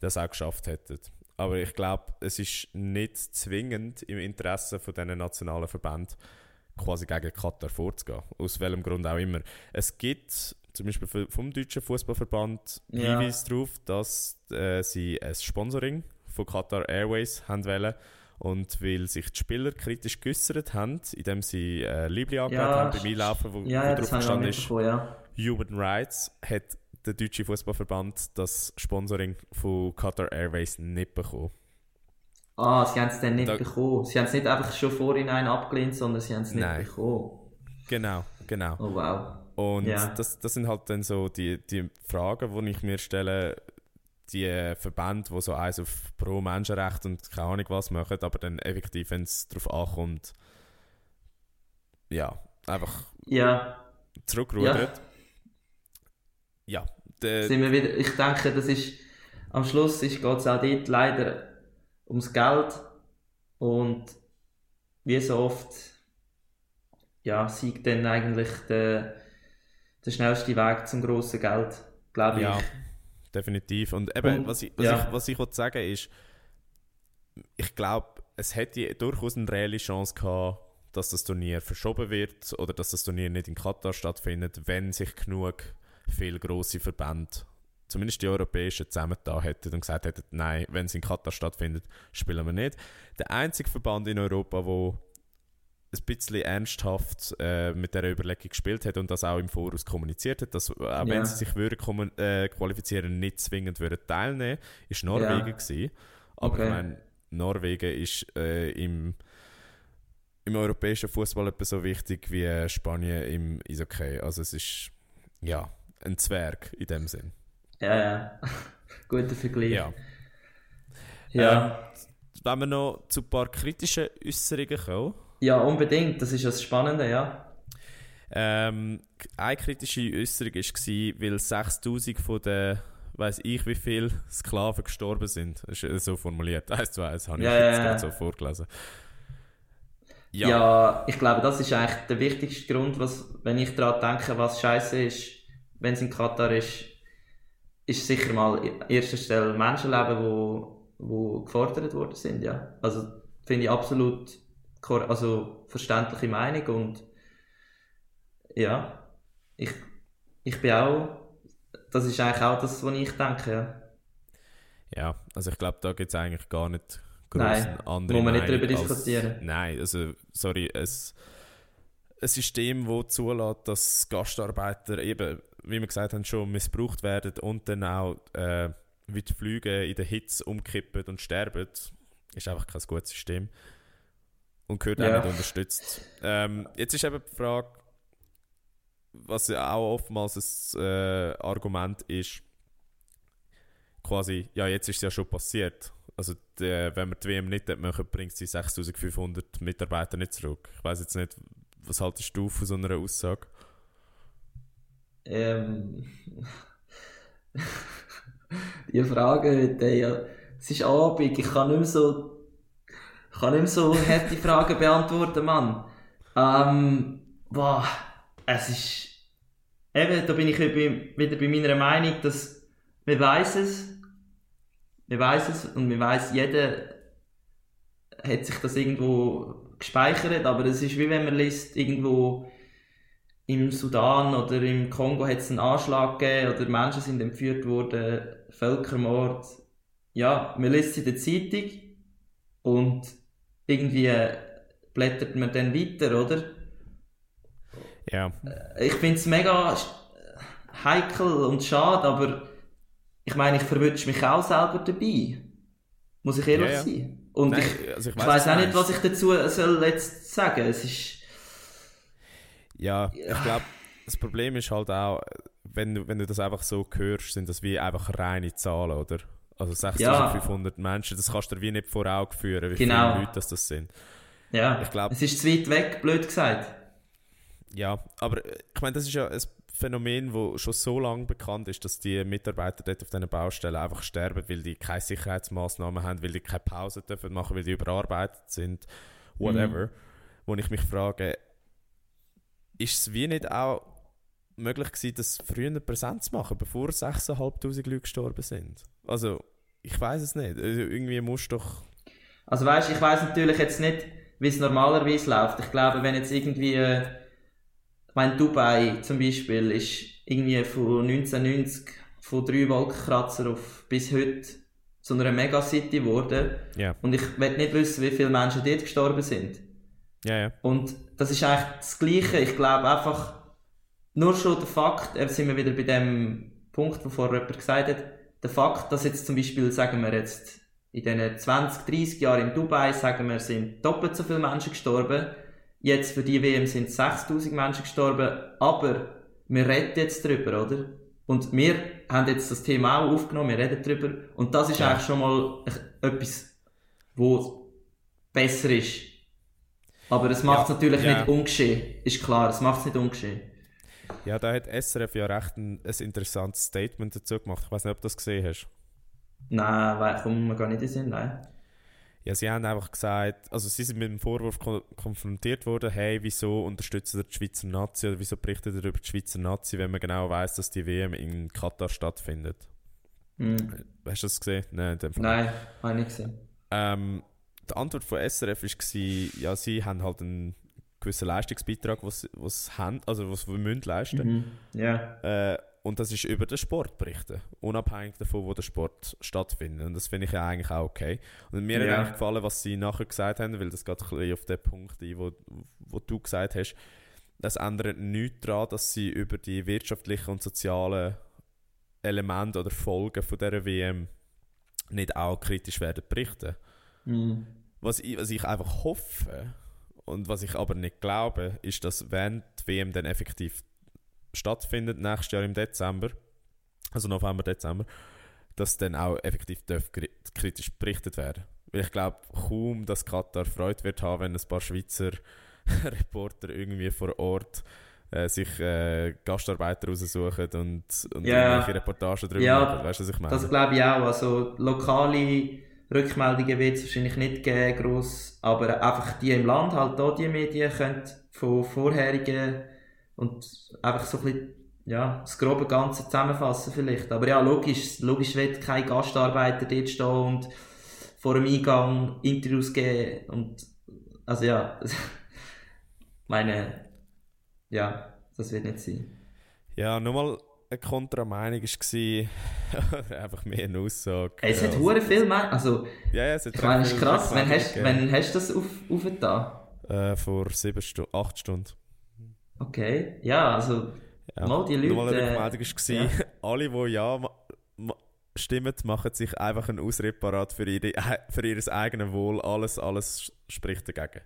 S2: das auch geschafft hätten. Aber ich glaube, es ist nicht zwingend im Interesse von diesen nationalen Verbänden, quasi gegen Katar vorzugehen. Aus welchem Grund auch immer. Es gibt zum Beispiel vom Deutschen Fußballverband
S3: Ja.
S2: Hinweis darauf, dass äh, sie ein Sponsoring von Qatar Airways haben wollen. Und weil sich die Spieler kritisch geäußert haben, indem sie äh, angegeben
S3: Ja,
S2: haben beim Einlaufen, wo,
S3: Ja,
S2: wo drauf gestanden ist,
S3: ja.
S2: Human Rights, hat der Deutsche Fußballverband das Sponsoring von Qatar Airways nicht bekommen.
S3: Ah, sie haben es dann nicht
S2: Da-
S3: bekommen. Sie haben es nicht einfach schon vorhinein abgelehnt, sondern sie haben es nicht
S2: Nein.
S3: bekommen.
S2: Genau, genau.
S3: Oh wow.
S2: Und
S3: Ja.
S2: das, das sind halt dann so die, die Fragen, die ich mir stelle, die Verbände, die so eins auf pro Menschenrecht und keine Ahnung was machen, aber dann effektiv, wenn es darauf ankommt, ja, einfach
S3: Ja,
S2: zurückrudert. Ja, der,
S3: sind wir wieder. Ich denke, das ist am Schluss geht es auch dort leider ums Geld und wie so oft ja, siegt dann eigentlich der, der schnellste Weg zum grossen Geld, glaube ich.
S2: Ja, definitiv. Und eben,
S3: Und-
S2: was ich, was
S3: ja.
S2: ich, was ich wollte sagen ist, ich glaube, es hätte durchaus eine reelle Chance gehabt, dass das Turnier verschoben wird oder dass das Turnier nicht in Katar stattfindet, wenn sich genug viele grosse Verbände, zumindest die europäischen, zusammengetan hätten und gesagt hätten, nein, wenn es in Katar stattfindet, spielen wir nicht. Der einzige Verband in Europa, wo ein bisschen ernsthaft äh, mit der Überlegung gespielt hat und das auch im Voraus kommuniziert hat, dass auch
S3: Ja.
S2: wenn sie sich würden äh, qualifizieren, nicht zwingend würden teilnehmen, ist Norwegen
S3: Ja.
S2: gewesen. Aber
S3: Okay.
S2: ich meine, Norwegen ist äh, im, im europäischen Fußball etwa so wichtig wie äh, Spanien im Eishockey. Also es ist ja ein Zwerg in dem Sinn.
S3: Ja, ja. Guter Vergleich.
S2: Ja.
S3: Ja.
S2: Wenn wir noch zu ein paar kritischen Äußerungen kommen.
S3: ja, unbedingt. Das ist das Spannende, ja.
S2: Ähm, eine kritische Äußerung war, weil 6000 von den, weiß ich wie viel Sklaven gestorben sind. Das ist äh, so formuliert. Eins zu eins habe ich
S3: Ja,
S2: jetzt
S3: ja,
S2: gerade
S3: ja.
S2: so vorgelesen.
S3: Ja. ich glaube, das ist eigentlich der wichtigste Grund, was, wenn ich daran denke, was scheiße ist, wenn es in Katar ist, ist sicher mal an erster Stelle Menschenleben, wo, wo gefordert worden sind, ja. Also, finde ich absolut, also, verständliche Meinung und, ja, ich, ich bin auch, das ist eigentlich auch das, was ich denke, ja.
S2: Ja, also ich glaube, da gibt es eigentlich gar nicht groß andere
S3: muss man nicht
S2: Meinung
S3: drüber
S2: als-
S3: diskutieren.
S2: Nein, also, sorry, ein, ein System, das zulässt, dass Gastarbeiter eben, wie wir gesagt haben, schon missbraucht werden und dann auch äh, wie die Flüge in der Hitze umkippen und sterben, ist einfach kein gutes System. Und gehört
S3: Ja.
S2: auch nicht unterstützt. Ähm, jetzt ist eben die Frage, was ja auch oftmals ein äh, Argument ist, quasi, ja, jetzt ist es ja schon passiert. Also, die, wenn wir die WM nicht machen, bringt sie 6500 Mitarbeiter nicht zurück. Ich weiß jetzt nicht, was haltest du von so einer Aussage?
S3: Ähm, die Frage heute, ja, es ist Abend, ich kann nicht mehr so, ich kann nicht mehr so harte Fragen beantworten, Mann. Ähm, boah, es ist, eben, da bin ich wieder bei meiner Meinung, dass wir weiß es, wir weiß es und wir weiß, jeder hat sich das irgendwo gespeichert, aber es ist wie wenn man liest, irgendwo im Sudan oder im Kongo hat es einen Anschlag gegeben oder Menschen sind entführt worden, Völkermord. Ja, man liest es in der Zeitung und irgendwie blättert man dann weiter, oder?
S2: Ja,
S3: Ich finde es mega sch- heikel und schade, aber ich meine, ich verwünsche mich auch selber dabei. Muss ich ehrlich
S2: Ja, ja.
S3: sein. Und
S2: Nein,
S3: ich,
S2: also ich
S3: weiß auch nicht, was ich dazu soll jetzt sagen. Es ist
S2: ja, ich glaube, das Problem ist halt auch, wenn du, wenn du das einfach so hörst, sind das wie einfach reine Zahlen, oder? Also 6500 Menschen, das kannst du dir wie nicht vor Augen führen, wie
S3: Genau.
S2: viele Leute das, das sind.
S3: ja,
S2: Ich glaub-
S3: es ist zu weit weg, blöd gesagt.
S2: Ja, aber äh, ich meine, das ist ja ein Phänomen, das schon so lange bekannt ist, dass die Mitarbeiter dort auf diesen Baustellen einfach sterben, weil die keine Sicherheitsmaßnahmen haben, weil die keine Pause dürfen machen, weil die überarbeitet sind, whatever. Wo ich mich frage, ist es wie nicht auch möglich gewesen, das früher präsent zu machen, bevor 6'500 Leute gestorben sind? Also, ich weiß es nicht. Also, irgendwie musst du doch...
S3: Also weißt, ich weiß natürlich jetzt nicht, wie es normalerweise läuft. Ich glaube, wenn jetzt irgendwie, äh, ich meine, Dubai zum Beispiel ist irgendwie von 1990 von drei Wolkenkratzer auf bis heute zu einer Megacity geworden.
S2: Ja,
S3: Und ich will nicht wissen, wie viele Menschen dort gestorben sind.
S2: Ja, ja.
S3: Und das ist eigentlich das Gleiche. Ich glaube einfach, nur schon der Fakt, eben sind wir wieder bei dem Punkt, wo vorher jemand gesagt hat, der Fakt, dass jetzt zum Beispiel, sagen wir jetzt, in diesen 20, 30 Jahren in Dubai, sagen wir, sind doppelt so viele Menschen gestorben. Jetzt für die WM sind 6000 Menschen gestorben, aber wir reden jetzt drüber, oder? Und wir haben jetzt das Thema auch aufgenommen, wir reden drüber. Und das ist
S2: Ja.
S3: eigentlich schon mal etwas, wo besser ist. Aber es macht es
S2: Ja,
S3: natürlich
S2: ja.
S3: nicht ungeschehen. Ist klar, es macht es nicht ungeschehen.
S2: Ja, da hat SRF ja recht ein, ein interessantes Statement dazu gemacht. Ich weiß nicht, ob du das gesehen hast.
S3: Nein, weil kommen wir gar nicht in den Sinn, nein.
S2: Ja, sie haben einfach gesagt, also sie sind mit dem Vorwurf ko konfrontiert worden, hey, wieso unterstützt ihr die Schweizer Nazi oder wieso berichtet ihr über die Schweizer Nazi, wenn man genau weiß, dass die WM in Katar stattfindet?
S3: Hm.
S2: Hast du das gesehen? Nein, in dem Fall.
S3: Nein, habe ich nicht gesehen.
S2: Ähm, die Antwort von SRF war, ja, sie haben halt einen gewissen Leistungsbeitrag, was was haben, also was wir müssen leisten.
S3: Mhm. Ja.
S2: Äh, und das ist über den Sport berichten, unabhängig davon, wo der Sport stattfindet. Und das finde ich ja eigentlich auch okay. Und mir
S3: Ja.
S2: hat eigentlich gefallen, was sie nachher gesagt haben, weil das geht ein bisschen auf den Punkt ein, wo, wo du gesagt hast. Das ändert nichts daran, dass sie über die wirtschaftlichen und sozialen Elemente oder Folgen von dieser WM nicht auch kritisch werden berichten.
S3: Mhm.
S2: Was ich, was ich einfach hoffe und was ich aber nicht glaube, ist, dass wenn die WM dann effektiv stattfindet, nächstes Jahr im Dezember, also November, Dezember, dass dann auch effektiv kritisch berichtet werden. Weil ich glaube kaum, dass Katar Freude wird haben, wenn ein paar Schweizer Reporter irgendwie vor Ort äh, sich äh, Gastarbeiter raussuchen und, und
S3: Ja.
S2: irgendwelche Reportagen darüber
S3: Ja,
S2: machen. Weißt du, was ich meine?
S3: Das glaube ich auch. Also lokale Rückmeldungen wird es wahrscheinlich nicht geben, gross, aber einfach die im Land, halt da die Medien, können von vorherigen und einfach so ein bisschen, ja, das grobe Ganze zusammenfassen vielleicht. Aber ja, logisch, logisch wird kein Gastarbeiter dort stehen und vor dem Eingang Interviews geben und, also ja, meine, ja, das wird nicht sein.
S2: Ja, nochmal eine Kontrameinung war einfach mehr eine Aussage.
S3: Ey, es hat
S2: Ja,
S3: hure viel mehr, also,
S2: Ja, ja, es hat
S3: Ich meine, es ist krass. Wann hast, wann hast du das auf, aufgetan?
S2: Äh, vor sieben Stunden, acht Stunden.
S3: Okay. Ja, also,
S2: Ja.
S3: mal die Leute.
S2: Nochmal eine Rückmeldung war, alle, die ja stimmen, machen sich einfach einen Ausritt parat für, ihre, für ihr eigenes Wohl. Alles, alles spricht dagegen.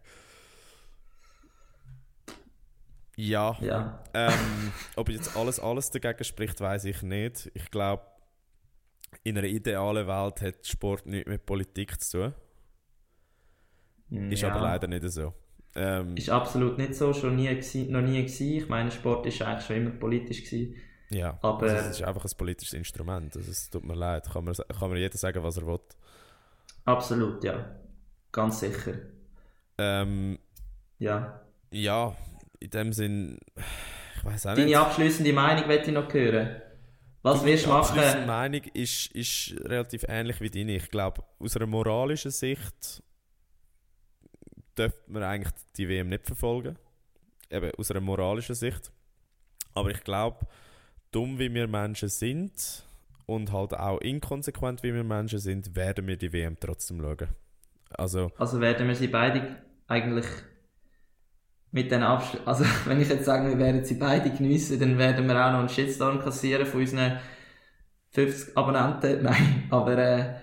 S2: Ja,
S3: ja.
S2: Ähm, ob jetzt alles, alles dagegen spricht, weiß ich nicht. Ich glaube, in einer idealen Welt hat Sport nichts mit Politik zu tun. Ist
S3: ja.
S2: aber leider nicht so. Ähm,
S3: Ist absolut nicht so, schon nie gewesen, noch nie gewesen. Ich meine, Sport ist eigentlich schon immer politisch gewesen.
S2: ja,
S3: aber-
S2: also es ist einfach ein politisches Instrument. Also es tut mir leid. Kann mir, kann mir jeder sagen, was er will.
S3: Absolut, ja. Ganz sicher.
S2: Ähm,
S3: Ja.
S2: ja, in dem Sinn, ich weiß auch nicht.
S3: Deine abschließende Meinung möchte ich noch hören. Was wirst du
S2: Meine
S3: machen?
S2: Meinung ist, ist relativ ähnlich wie deine. Ich glaube, aus einer moralischen Sicht dürfte man eigentlich die WM nicht verfolgen. Eben aus einer moralischen Sicht. Aber ich glaube, dumm wie wir Menschen sind und halt auch inkonsequent wie wir Menschen sind, werden wir die WM trotzdem schauen. Also,
S3: Also werden wir sie beide eigentlich mit den Abschluss. Also, wenn ich jetzt sage, wir werden sie beide geniessen, dann werden wir auch noch einen Shitstorm kassieren von unseren 50 Abonnenten. Nein, aber äh,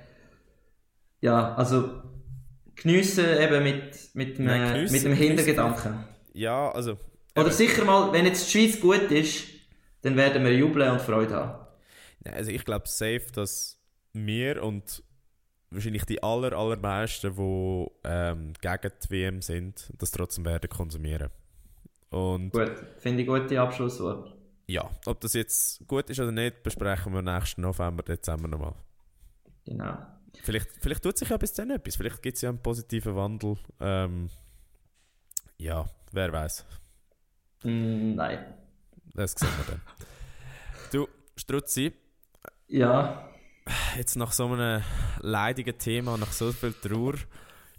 S3: ja, also geniessen eben mit, mit, einem,
S2: Nein, geniessen-
S3: mit dem
S2: geniessen
S3: Hintergedanken.
S2: ja, also.
S3: Oder sicher mal, wenn jetzt die Schweiz gut ist, dann werden wir jubeln und Freude haben.
S2: Also ich glaube safe, dass wir und wahrscheinlich die aller, allermeisten, die ähm, gegen die WM sind, das trotzdem werden konsumieren. Und
S3: Gut, finde ich gute Abschlusswort.
S2: ja, ob das jetzt gut ist oder nicht, besprechen wir nächsten November, Dezember nochmal.
S3: Genau.
S2: Vielleicht, vielleicht tut sich ja bis dann etwas, vielleicht gibt es ja einen positiven Wandel. Ähm, ja, wer weiß.
S3: Mm, nein.
S2: Das sehen wir dann. Du, Strutzi,
S3: Ja,
S2: jetzt nach so einem leidigen Thema, nach so viel Trauer,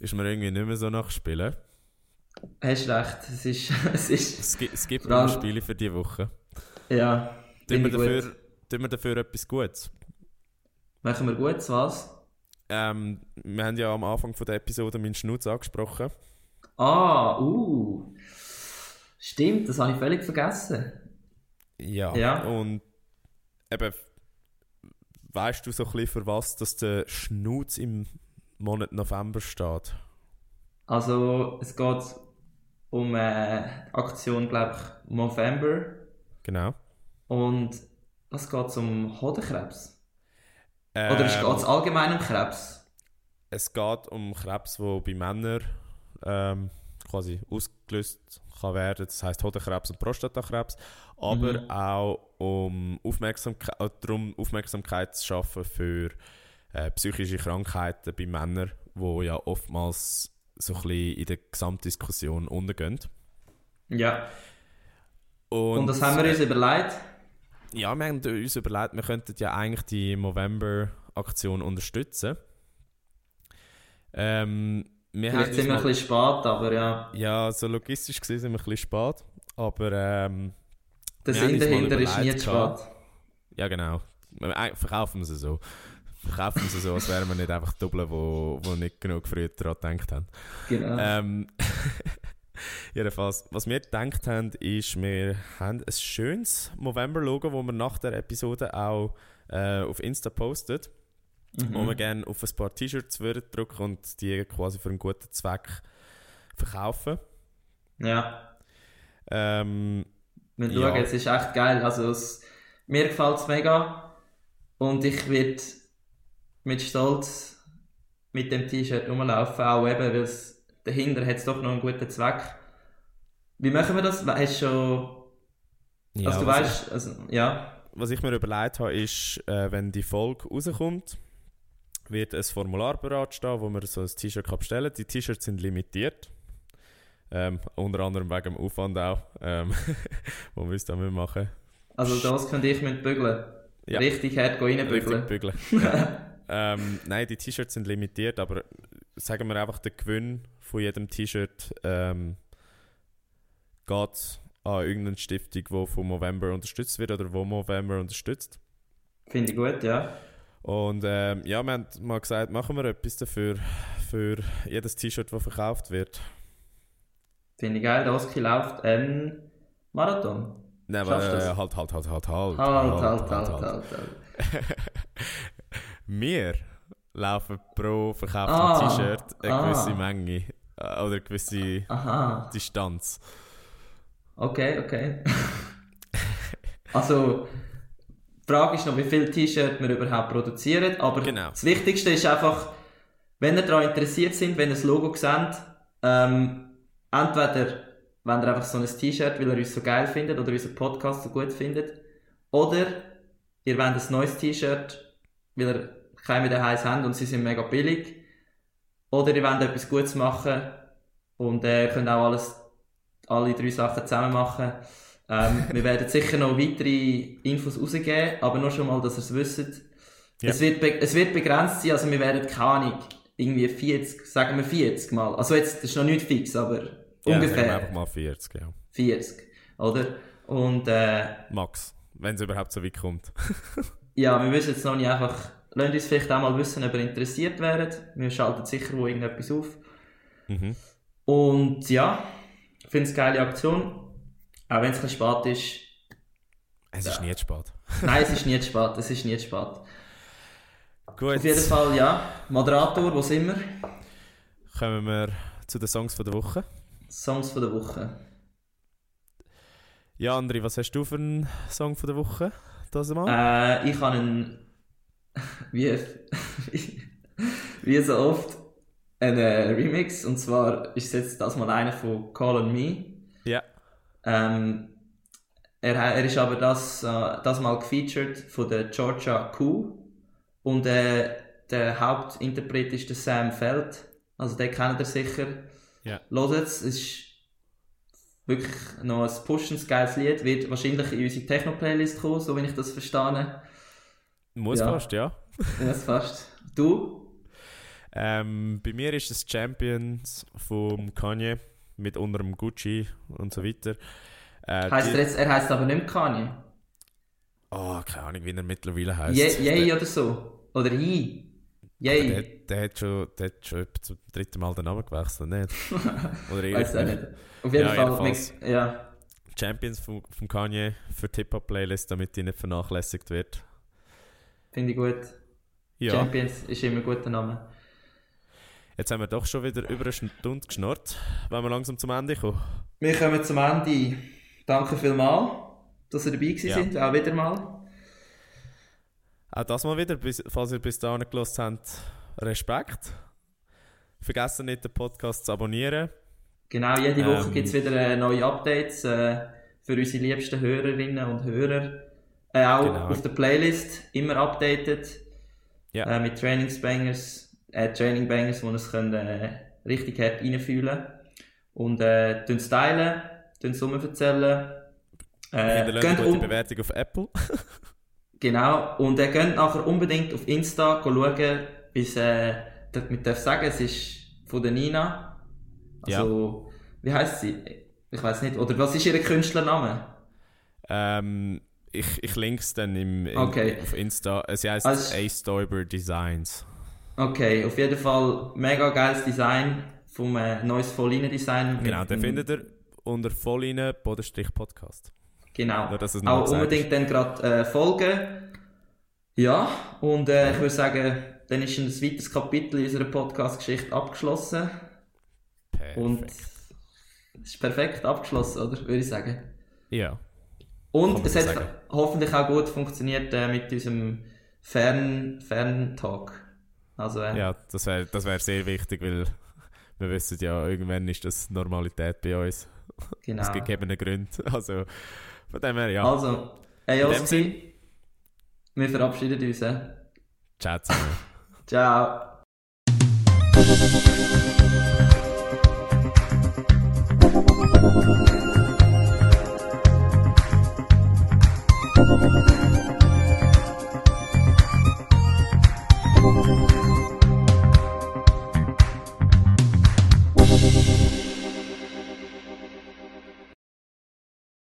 S2: ist mir irgendwie nicht mehr so nachspielen.
S3: hast recht. Es ist, es ist,
S2: Es gibt, es gibt noch Spiele für diese Woche.
S3: ja,
S2: Tun wir, dafür, tun wir dafür etwas Gutes?
S3: Machen wir gut, was?
S2: Ähm, wir haben ja am Anfang von der Episode meinen Schnutz angesprochen.
S3: Ah, uh. Stimmt, das habe ich völlig vergessen.
S2: Ja.
S3: Ja.
S2: Und eben, weißt du so ein bisschen, für was dass der Schnutz im Monat November steht?
S3: Also, es geht um die Aktion, glaube ich, November.
S2: Genau.
S3: Und was geht es um Hodenkrebs? Oder es
S2: Ähm,
S3: geht es allgemein um Krebs?
S2: Es geht um Krebs, der bei Männern ähm, quasi ausgelöst kann werden. Das heißt Hodenkrebs und Prostatakrebs. Aber
S3: Mhm.
S2: auch um Aufmerksamkeit, äh, darum Aufmerksamkeit zu schaffen für äh, psychische Krankheiten bei Männern, die ja oftmals so ein bisschen in der Gesamtdiskussion untergehen.
S3: Ja.
S2: Und,
S3: Und das haben wir uns überlegt.
S2: Ja, wir haben uns überlegt, wir könnten ja eigentlich die November-Aktion unterstützen. Ähm, wir
S3: Vielleicht sind wir ein bisschen spät, aber ja.
S2: Ja, so logistisch gesehen sind wir ein bisschen spät. Aber ähm,
S3: Der Sinn dahinter ist nie zu spät.
S2: ja genau. Äh, Verkaufen wir sie so. Verkaufen sie so, als wären wir nicht einfach Doppel, wo, wo nicht genug früher daran gedacht haben.
S3: Genau.
S2: Ähm, jedenfalls, was wir gedacht haben, ist, wir haben ein schönes Movember-Logo, das wir nach der Episode auch äh, auf Insta postet, wo wir
S3: Mhm.
S2: gerne auf ein paar T-Shirts drücken und die quasi für einen guten Zweck verkaufen.
S3: Ja.
S2: Ähm,
S3: Wir
S2: Ja.
S3: schauen, es ist echt geil. Also es, mir gefällt es mega. Und ich werde mit Stolz mit dem T-Shirt rumlaufen, auch eben, weil es dahinter hat es doch noch einen guten Zweck. Wie machen wir das? Hast du schon...
S2: ja,
S3: also du
S2: was
S3: weißt, also, ja.
S2: was ich mir überlegt habe, ist, äh, wenn die Folge rauskommt, wird ein Formular bereit stehen, wo man so ein T-Shirt bestellen kann. Die T-Shirts sind limitiert. Ähm, unter anderem wegen dem Aufwand auch, ähm, wo wir uns da machen
S3: Also das könnte ich mit bügeln.
S2: Ja.
S3: Richtig hart
S2: Richtig
S3: reinbügeln.
S2: bügeln. ja. ähm, nein, die T-Shirts sind limitiert, aber sagen wir einfach, der Gewinn von jedem T-Shirt ähm, geht an irgendeine Stiftung, die von Movember unterstützt wird oder wo Movember unterstützt.
S3: Finde ich gut, ja.
S2: Und ähm, ja, wir haben mal gesagt, machen wir etwas dafür, für jedes T-Shirt, das verkauft wird.
S3: Finde ich geil. Der Oski läuft ähm, Marathon.
S2: Nein, aber
S3: Schaffst du das?
S2: äh, halt, halt, halt, halt, halt.
S3: Halt, halt, halt, halt, halt.
S2: wir laufen pro verkauftem
S3: Ah,
S2: T-Shirt eine
S3: ah.
S2: gewisse Menge äh, oder eine gewisse
S3: Aha.
S2: Distanz.
S3: Okay, okay. also, die Frage ist noch, wie viele T-Shirts wir überhaupt produzieren. Aber
S2: Genau.
S3: das Wichtigste ist einfach, wenn ihr daran interessiert sind, wenn ihr das Logo seht, ähm, entweder wenn ihr einfach so ein T-Shirt, weil ihr uns so geil findet oder unseren Podcast so gut findet, oder ihr wollt ein neues T-Shirt, weil ihr keine mehr heiß habt und sie sind mega billig, oder ihr wollt etwas Gutes machen und äh, ihr könnt auch alles alle drei Sachen zusammen machen. Ähm, wir werden sicher noch weitere Infos rausgeben, aber nur schon mal, dass ihr es wisst.
S2: Ja.
S3: Es, wird es wird begrenzt sein, also wir werden keine Ahnung, irgendwie 40, sagen wir 40 mal. Also jetzt, das ist noch nicht fix, aber
S2: Ja, sagen wir
S3: ungefähr
S2: einfach mal 40, ja.
S3: 40, oder? Und äh,
S2: Max, wenn es überhaupt so weit kommt.
S3: ja, wir wissen jetzt noch nicht einfach, lasst uns vielleicht auch mal wissen, ob ihr interessiert wäret. Wir schalten sicher wo irgendetwas auf.
S2: Mhm.
S3: Und ja, ich finde es eine geile Aktion. Auch wenn es ein spät ist,
S2: Es ist
S3: Ja.
S2: nie zu spät.
S3: Nein, es ist nie zu spät. Es ist nie zu spät.
S2: Gut,
S3: Auf jeden Fall, ja. Moderator, wo sind wir?
S2: kommen wir zu den Songs von der Woche.
S3: Songs von der Woche.
S2: Ja, André, was hast du für einen Song von der Woche? Das mal?
S3: Äh, ich habe einen, wie, wie so oft, einen Remix. Und zwar ist es jetzt das mal einer von Call on Me.
S2: ja.
S3: Ähm, er, er ist aber das, äh, das mal gefeatured von der Georgia Q. Und äh, der Hauptinterpret ist der Sam Feld. Also den kennt ihr sicher.
S2: Ja.
S3: Hört es, es ist wirklich noch ein pushendes, geiles Lied. Wird wahrscheinlich in unsere Techno-Playlist kommen, so wie ich das verstehe.
S2: Muss
S3: Ja.
S2: fast, ja.
S3: Das fast. Du?
S2: Ähm, bei mir ist es Champions vom Kanye mit unter dem Gucci und so weiter. Äh,
S3: Heißt
S2: die-
S3: er jetzt, er heißt aber nicht Kanye.
S2: Oh, keine Ahnung, wie er mittlerweile heißt.
S3: Yay oder so. Oder
S2: der,
S3: Yay.
S2: der, der, hat schon, der hat schon zum dritten Mal den Namen gewechselt, nicht? Oder
S3: Weiß auch nicht. Auf jeden
S2: Ja,
S3: Fall. mit- Ja.
S2: Champions vom, vom Kanye für die Hip-Hop-Playlist, damit die nicht vernachlässigt wird.
S3: Finde ich gut.
S2: Ja,
S3: Champions ist immer ein guter Name.
S2: Jetzt haben wir doch schon wieder über eine Stunde geschnurrt. Wenn wir langsam zum Ende kommen.
S3: Wir kommen zum Ende. Danke vielmals, dass ihr dabei gewesen
S2: Ja.
S3: sind. Auch wieder mal.
S2: Auch das mal wieder, bis, falls ihr bis dahin gelassen habt, Respekt. Vergessen nicht, den Podcast zu abonnieren.
S3: Genau, jede Woche
S2: Ähm.
S3: gibt es wieder äh, neue Updates äh, für unsere liebsten Hörerinnen und Hörer. Äh, auch
S2: Genau.
S3: auf der Playlist immer updated.
S2: Ja.
S3: Äh, mit Trainingsbangers, äh, Trainingbangers, die uns können, äh, richtig hart reinfühlen Und äh, tun es teilen, tun es erzählen. Äh,
S2: Hinterlasst gute
S3: um,
S2: Bewertung auf Apple.
S3: Genau, und ihr könnt nachher unbedingt auf Insta schauen, bis, äh, wir dürfen sagen, es ist von der Nina. Also, wie heißt sie? Ich weiß nicht. Oder was ist ihr Künstlername?
S2: Ähm, ich, ich linke es dann im, im,
S3: Okay.
S2: auf Insta. Sie heisst
S3: Also-
S2: A Stoiber Designs.
S3: Okay, auf jeden Fall mega geiles Design vom äh, neues Vollinen-Design. mit
S2: Genau, den findet ihr unter Vollinen Bodenstrich Podcast.
S3: Genau.
S2: Nur, dass
S3: Auch unbedingt dann gerade äh, folgen. Ja, und äh, ich würde sagen, dann ist ein weiteres Kapitel unserer Podcast-Geschichte abgeschlossen.
S2: Perfekt.
S3: Und es ist perfekt abgeschlossen, oder? Würde ich sagen.
S2: ja.
S3: Und es hat
S2: sagen.
S3: hoffentlich auch gut funktioniert äh, mit unserem Fern Ferntalk. Also, äh,
S2: ja, das wäre das wär sehr wichtig, weil wir wissen ja, irgendwann ist das Normalität bei uns.
S3: genau.
S2: Aus gegebenen Gründen. Also, von dem her, ja.
S3: Also, ey,
S2: In dem
S3: Oski, wir verabschieden uns. äh.
S2: Ciao zusammen.
S3: Ciao.
S4: Thank